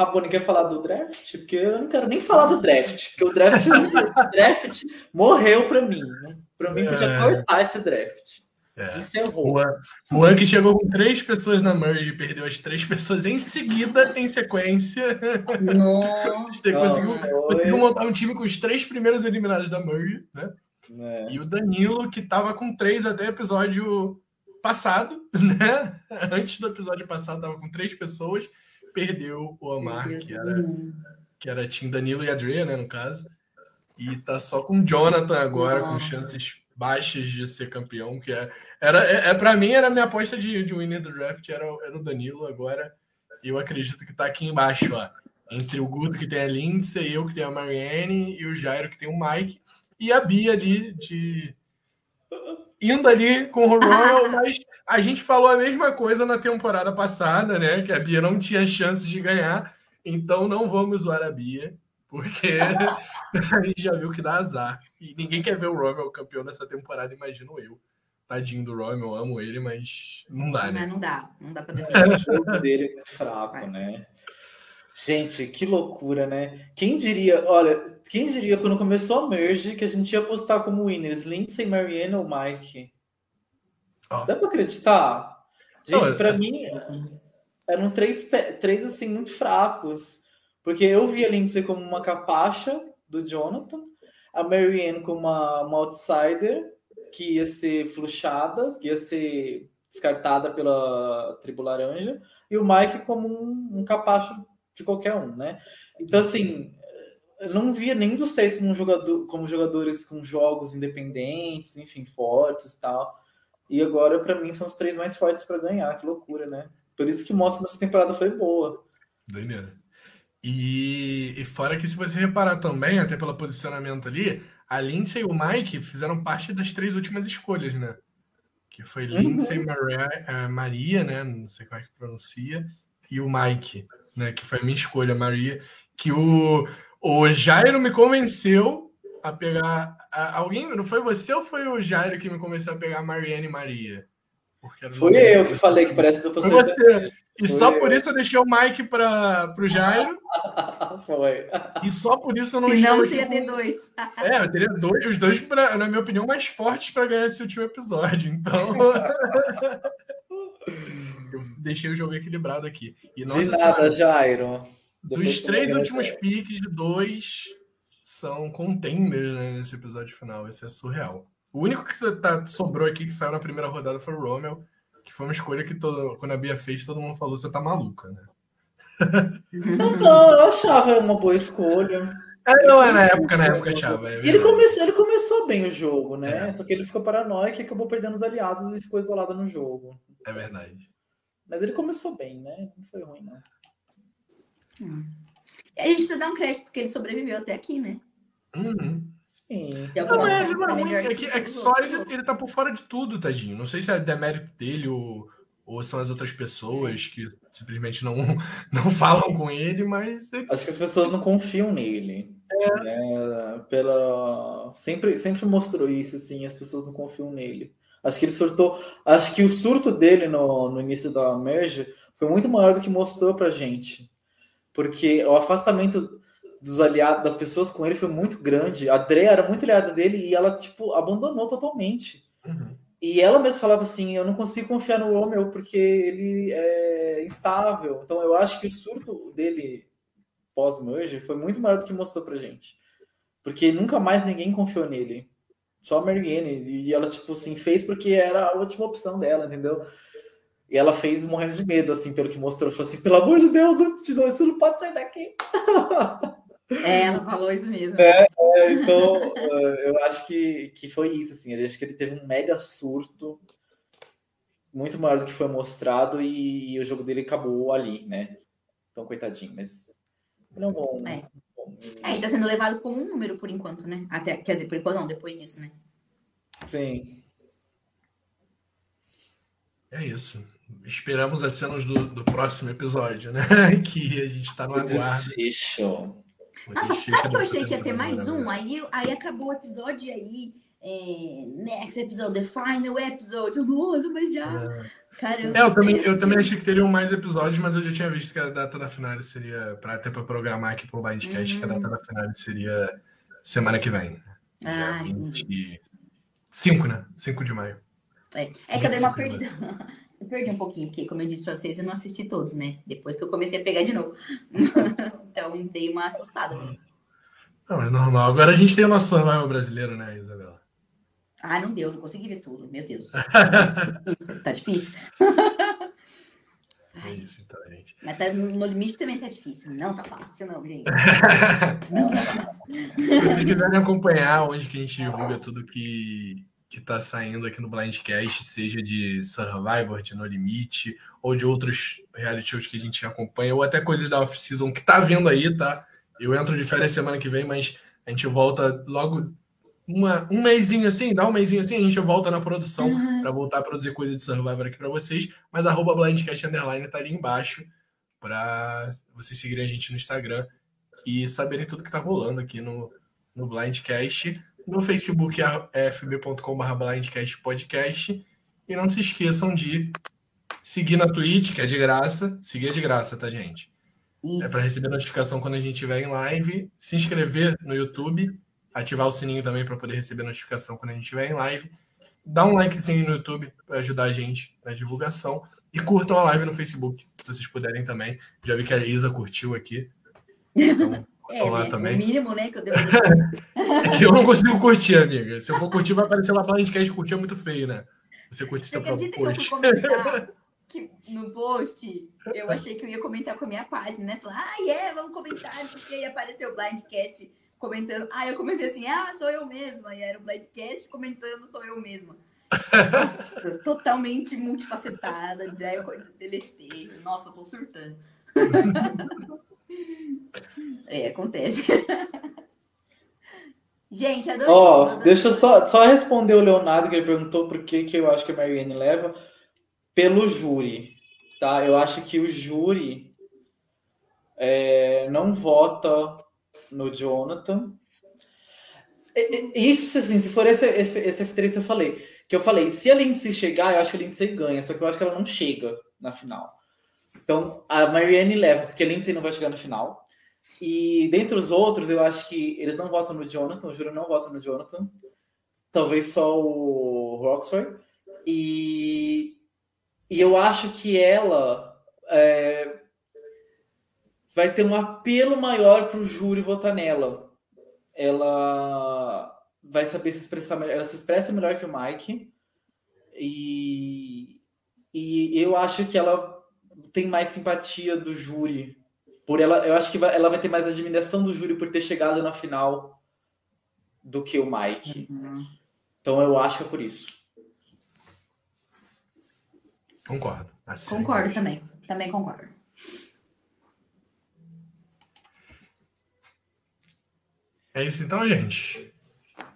Rabone quer falar do draft? Porque eu não quero nem falar do draft, porque o draft, <laughs> esse draft morreu para mim. Né? Para mim, podia é... cortar esse draft. É. Encerrou. O Juan que chegou com três pessoas na merge e perdeu as três pessoas em seguida, em sequência. Nossa! <laughs> conseguiu, conseguiu montar um time com os três primeiros eliminados da merge, né? É. E o Danilo, que tava com três até episódio passado, <laughs> né? Antes do episódio passado, tava com três pessoas perdeu o Amar, que era, que era Tim Danilo e Adria, né, no caso. E tá só com Jonathan agora, Nossa. com chances baixas de ser campeão, que é, era, é, é para mim era a minha aposta de, de winner do draft, era, era o Danilo, agora eu acredito que tá aqui embaixo, ó, entre o Guto que tem a Lindsay, eu que tenho a Marianne e o Jairo que tem o Mike, e a Bia ali de indo ali com o <laughs> Royal, mas a gente falou a mesma coisa na temporada passada, né? Que a Bia não tinha chance de ganhar, então não vamos zoar a Bia, porque <laughs> a gente já viu que dá azar. E ninguém quer ver o Rommel campeão dessa temporada, imagino eu. Tadinho do Rommel, amo ele, mas não dá, né? Não, não dá, não dá pra <laughs> defender. o jogo dele é fraco, né? Gente, que loucura, né? Quem diria, olha, quem diria quando começou a merge que a gente ia postar como winners Lindsay, Marianne ou Mike? Oh. Dá pra acreditar? Gente, oh, pra mim eram três, três assim muito fracos. Porque eu via a Lindsay como uma capacha do Jonathan, a Marianne como uma, uma outsider que ia ser fluxada, que ia ser descartada pela tribo laranja, e o Mike como um, um capacho de qualquer um, né? Então, assim, eu não via nenhum dos três como, jogador, como jogadores com jogos independentes, enfim, fortes e tal. E agora, para mim, são os três mais fortes para ganhar. Que loucura, né? Por isso que mostra que essa temporada foi boa. Doideira. E, e fora que, se você reparar também, até pelo posicionamento ali, a Lindsay e o Mike fizeram parte das três últimas escolhas, né? Que foi Lindsay, uhum. Maria, eh, Maria, né? Não sei como é que pronuncia, e o Mike né? Que foi a minha escolha, Maria. Que o, o Jairo me convenceu a pegar. A, alguém, não foi você ou foi o Jairo que me convenceu a pegar a Mariane Maria? Foi eu que falei que parece do Foi você. E foi só eu. por isso eu deixei o Mike para o Jairo. <laughs> foi. E só por isso eu não Senão você ia ter dois. <laughs> É, eu teria dois, os dois, pra, na minha opinião, mais fortes para ganhar esse último episódio. Então. <laughs> Eu deixei o jogo equilibrado aqui. E, nossa, de nada, Jairo. Dos três últimos é. piques, dois são contenders né, nesse episódio final. Esse é surreal. O único que tá, sobrou aqui que saiu na primeira rodada foi o Rommel, que foi uma escolha que todo, quando a Bia fez, todo mundo falou: você tá maluca, né? Não, não, <laughs> eu achava uma boa escolha. É, não, é na época, na época achava. É ele, começou, ele começou bem o jogo, né? É. Só que ele ficou paranoico e acabou perdendo os aliados e ficou isolado no jogo. É verdade. Mas ele começou bem, né? Não foi ruim, não. Hum. A gente precisa dar um crédito, porque ele sobreviveu até aqui, né? Uhum. Sim. Não, é, não é ruim. É que, é que só ele, ele tá por fora de tudo, tadinho. Não sei se é demérito dele ou, ou são as outras pessoas que simplesmente não, <laughs> não falam com ele, mas. Ele... Acho que as pessoas não confiam nele. É. é. pela... sempre, sempre mostrou isso, assim, as pessoas não confiam nele. Acho que ele surtou. Acho que o surto dele no, no início da merge foi muito maior do que mostrou pra gente. Porque o afastamento dos aliados, das pessoas com ele foi muito grande. A Dre era muito aliada dele e ela, tipo, abandonou totalmente. Uhum. E ela mesma falava assim: eu não consigo confiar no Romeo porque ele é instável. Então eu acho que o surto dele pós-merge foi muito maior do que mostrou pra gente. Porque nunca mais ninguém confiou nele. Só a Marianne. E ela, tipo assim, fez porque era a última opção dela, entendeu? E ela fez morrendo de medo, assim, pelo que mostrou. Falou assim, pelo amor de Deus, você não pode sair daqui. <laughs> É, ela falou isso mesmo. É, é, então, é, eu acho que, que foi isso, assim. Eu acho que ele teve um mega surto muito maior do que foi mostrado e, e o jogo dele acabou ali, né? Então, coitadinho, mas não é bom. É. É, ele tá sendo levado como um número por enquanto, né? Até, quer dizer, por enquanto não, depois disso, né? Sim. É isso. Esperamos as cenas do, do próximo episódio, né? <laughs> que a gente tá no aguardo. Desfecho. Nossa, sabe que eu achei que ia ter mais um? Aí, aí acabou o episódio e aí. É, next episode, the final episode. Nossa, mas já. É. Caramba, é, eu, também, eu também achei que teriam mais episódios, mas eu já tinha visto que a data da final seria. Pra, até para programar aqui pro Blindcast, uhum. que a data da final seria semana que vem. Ah, 25, né? 5 de maio. É, é que eu dei uma perdida. <laughs> Eu perdi um pouquinho, porque, como eu disse pra vocês, eu não assisti todos, né? Depois que eu comecei a pegar de novo. <laughs> então, dei uma assustada mesmo. Não, é normal. Agora a gente tem o nosso survival brasileiro, né, Isabela? Ah, não deu, não consegui ver tudo, meu Deus. <laughs> Tá difícil. É isso, então, gente. Mas tá, no limite também tá difícil. Não tá fácil, não, gente. <laughs> não tá fácil. Se vocês quiserem acompanhar onde que a gente divulga tudo que, que tá saindo aqui no Blindcast, seja de Survivor, de No Limite, ou de outros reality shows que a gente acompanha, ou até coisas da off-season que tá vindo aí, tá? Eu entro de férias semana que vem, mas a gente volta logo uma, um mêsinho assim, dá um mêsinho assim, a gente volta na produção uhum. para voltar a produzir coisa de Survivor aqui para vocês. Mas arroba Blindcast Underline tá ali embaixo para vocês seguirem a gente no Instagram e saberem tudo que tá rolando aqui no, no Blindcast. No Facebook é fb.com.br blindcastpodcast. E não se esqueçam de seguir na Twitch, que é de graça. Seguir é de graça, tá, gente? É Isso. É para receber notificação quando a gente estiver em live. Se inscrever no YouTube. Ativar o sininho também para poder receber notificação quando a gente estiver em live. Dá um likezinho no YouTube para ajudar a gente na divulgação. E curtam a live no Facebook, se vocês puderem também. Já vi que a Isa curtiu aqui. Então, <laughs> é, lá né? também. O mínimo, né? Que eu, devo... <laughs> é que eu não consigo curtir, amiga. Se eu for curtir, vai aparecer lá gente curtir é muito feio, né? Você curte seu próprio post. Que eu fui comentar <laughs> que no post, eu achei que eu ia comentar com a minha página, né? Falar, ah, é, yeah, vamos comentar, porque aí apareceu o Blindcast comentando. Ah, eu comentei assim, ah, sou eu mesma. E era o Blindcast comentando, sou eu mesma. Nossa, <laughs> totalmente multifacetada. Já eu deletei. Nossa, eu tô surtando. <laughs> É, acontece. <laughs> Gente, adorei. Ó, oh, deixa eu só, só responder o Leonardo, que ele perguntou por que, que eu acho que a Marianne leva. Pelo júri, tá? Eu acho que o júri é, não vota no Jonathan. Isso, assim, se for esse, esse, esse F3 que eu falei. Que eu falei, se a Lindsay chegar, eu acho que a Lindsay ganha, só que eu acho que ela não chega na final. Então, a Marianne leva, porque a Lindsay não vai chegar na final. E dentre os outros, eu acho que eles não votam no Jonathan, o júri não vota no Jonathan. Talvez só o Roxford. E, e eu acho que ela é, vai ter um apelo maior para o júri votar nela. Ela vai saber se expressar melhor. Ela se expressa melhor que o Mike. E, e eu acho que ela tem mais simpatia do júri por ela, eu acho que vai, ela vai ter mais admiração do júri por ter chegado na final do que o Mike. Uhum. Então eu acho que é por isso. Concordo. Assim, Concordo também. Também concordo. É isso então, gente.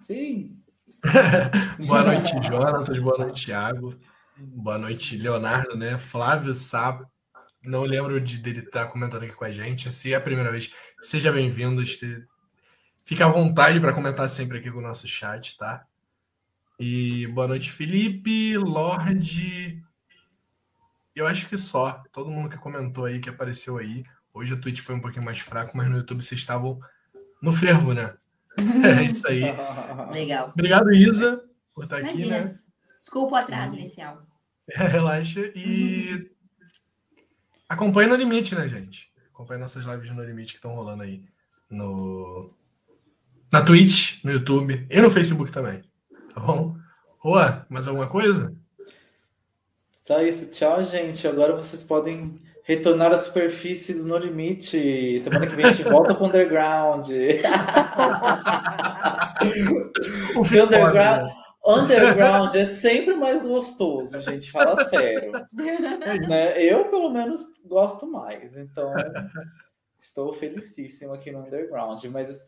Sim. <laughs> boa noite, Jonatas. Boa noite, Thiago. Boa noite, Leonardo, né? Flávio Sá. Não lembro de dele estar comentando aqui com a gente. Se é a primeira vez, seja bem-vindo. Fica à vontade para comentar sempre aqui com o nosso chat, tá? E boa noite, Felipe, Lorde. Eu acho que só. Todo mundo que comentou aí, que apareceu aí. Hoje a Twitch foi um pouquinho mais fraco, mas no YouTube vocês estavam no fervo, né? <laughs> É isso aí. Legal. Obrigado, Isa, por estar aqui, Imagina. né? Desculpa o atraso inicial. <laughs> Relaxa e acompanhe no limite, né, gente? Acompanhe nossas lives no limite que estão rolando aí no na Twitch, no YouTube e no Facebook também. Tá bom? Rua, mais alguma coisa? Só isso. Tchau, gente. Agora vocês podem retornar à superfície do No Limite. Semana que vem a gente volta pro underground. O underground, <laughs> underground é sempre mais gostoso, gente. Fala sério. Né? Eu, pelo menos, gosto mais. Então, estou felicíssimo aqui no underground. Mas,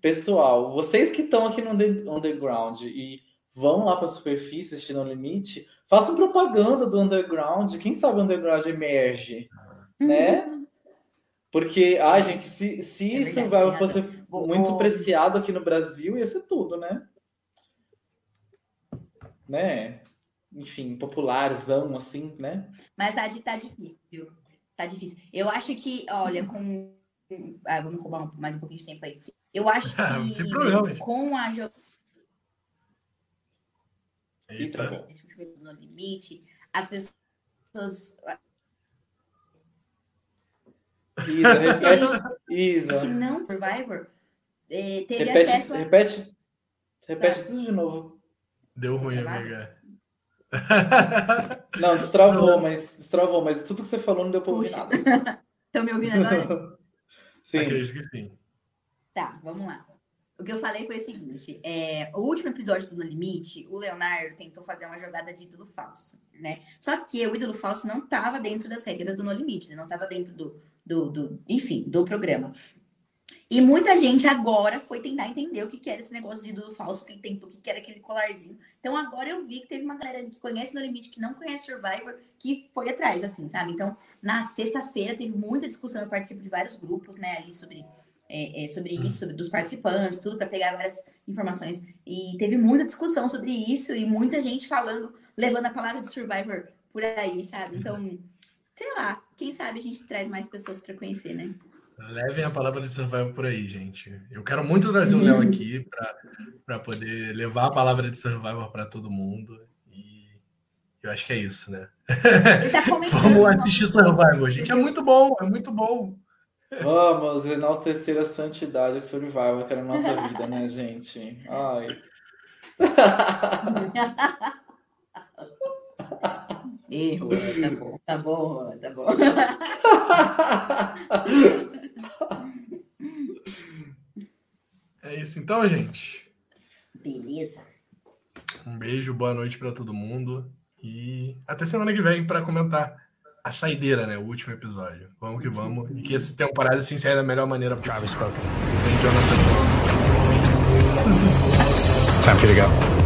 pessoal, vocês que estão aqui no under- underground e vão lá para a superfície assistir No Limite, façam propaganda do underground. Quem sabe o underground emerge, né? Porque, ai, gente, se, se É Survival tem fosse Vou- muito vou- preciado aqui no Brasil, ia ser tudo, né? Né? Enfim, popularzão, assim, né? Mas tá, tá difícil. Tá difícil. Eu acho que, olha, com. Ah, vamos roubar mais um pouquinho de tempo aí. Eu acho <laughs> que com a Eita. esse último no limite, as pessoas Isa, <laughs> repete. Isa, que não Survivor eh, teve repete, acesso a. repete, repete tudo de novo. Deu ruim, Nada. amiga. Não, destravou, mas destravou, mas tudo que você falou não deu pra ouvir Puxa. nada. <laughs> Estão me ouvindo agora? Sim. Acredito que sim. Tá, vamos lá. O que eu falei foi o seguinte: é, o último episódio do No Limite, o Leonardo tentou fazer uma jogada de ídolo falso, né? Só que o ídolo falso não estava dentro das regras do No Limite, né? não estava dentro do, do, do- enfim, do programa. E muita gente agora foi tentar entender o que, que era esse negócio de ídolo falso, que tentou, o que, que era aquele colarzinho. Então agora eu vi que teve uma galera que conhece No Limite, que não conhece Survivor, que foi atrás, assim, sabe? Então, na sexta-feira teve muita discussão, eu participo de vários grupos, né, ali sobre é, é, sobre isso, sobre dos participantes, tudo para pegar várias informações. E teve muita discussão sobre isso e muita gente falando, levando a palavra de Survivor por aí, sabe? Então, sei lá, quem sabe a gente traz mais pessoas para conhecer, né? Levem a palavra de Survival por aí, gente. Eu quero muito trazer o Léo aqui para poder levar a palavra de Survival para todo mundo. E eu acho que é isso, né? Tá. <laughs> Vamos assistir post, gente. É muito bom, é muito bom. Vamos enaltecer a santidade e survival que era a nossa vida, né, gente? Ai. <laughs> Erro, tá bom, tá bom, tá bom. É isso então, gente. Beleza. Um beijo, boa noite para todo mundo. E até semana que vem para comentar a saideira, né? O último episódio. Vamos que vamos. E que essa temporada se encerre da melhor maneira possível. Travis spoken. Sem Jonathan. Time for you to go.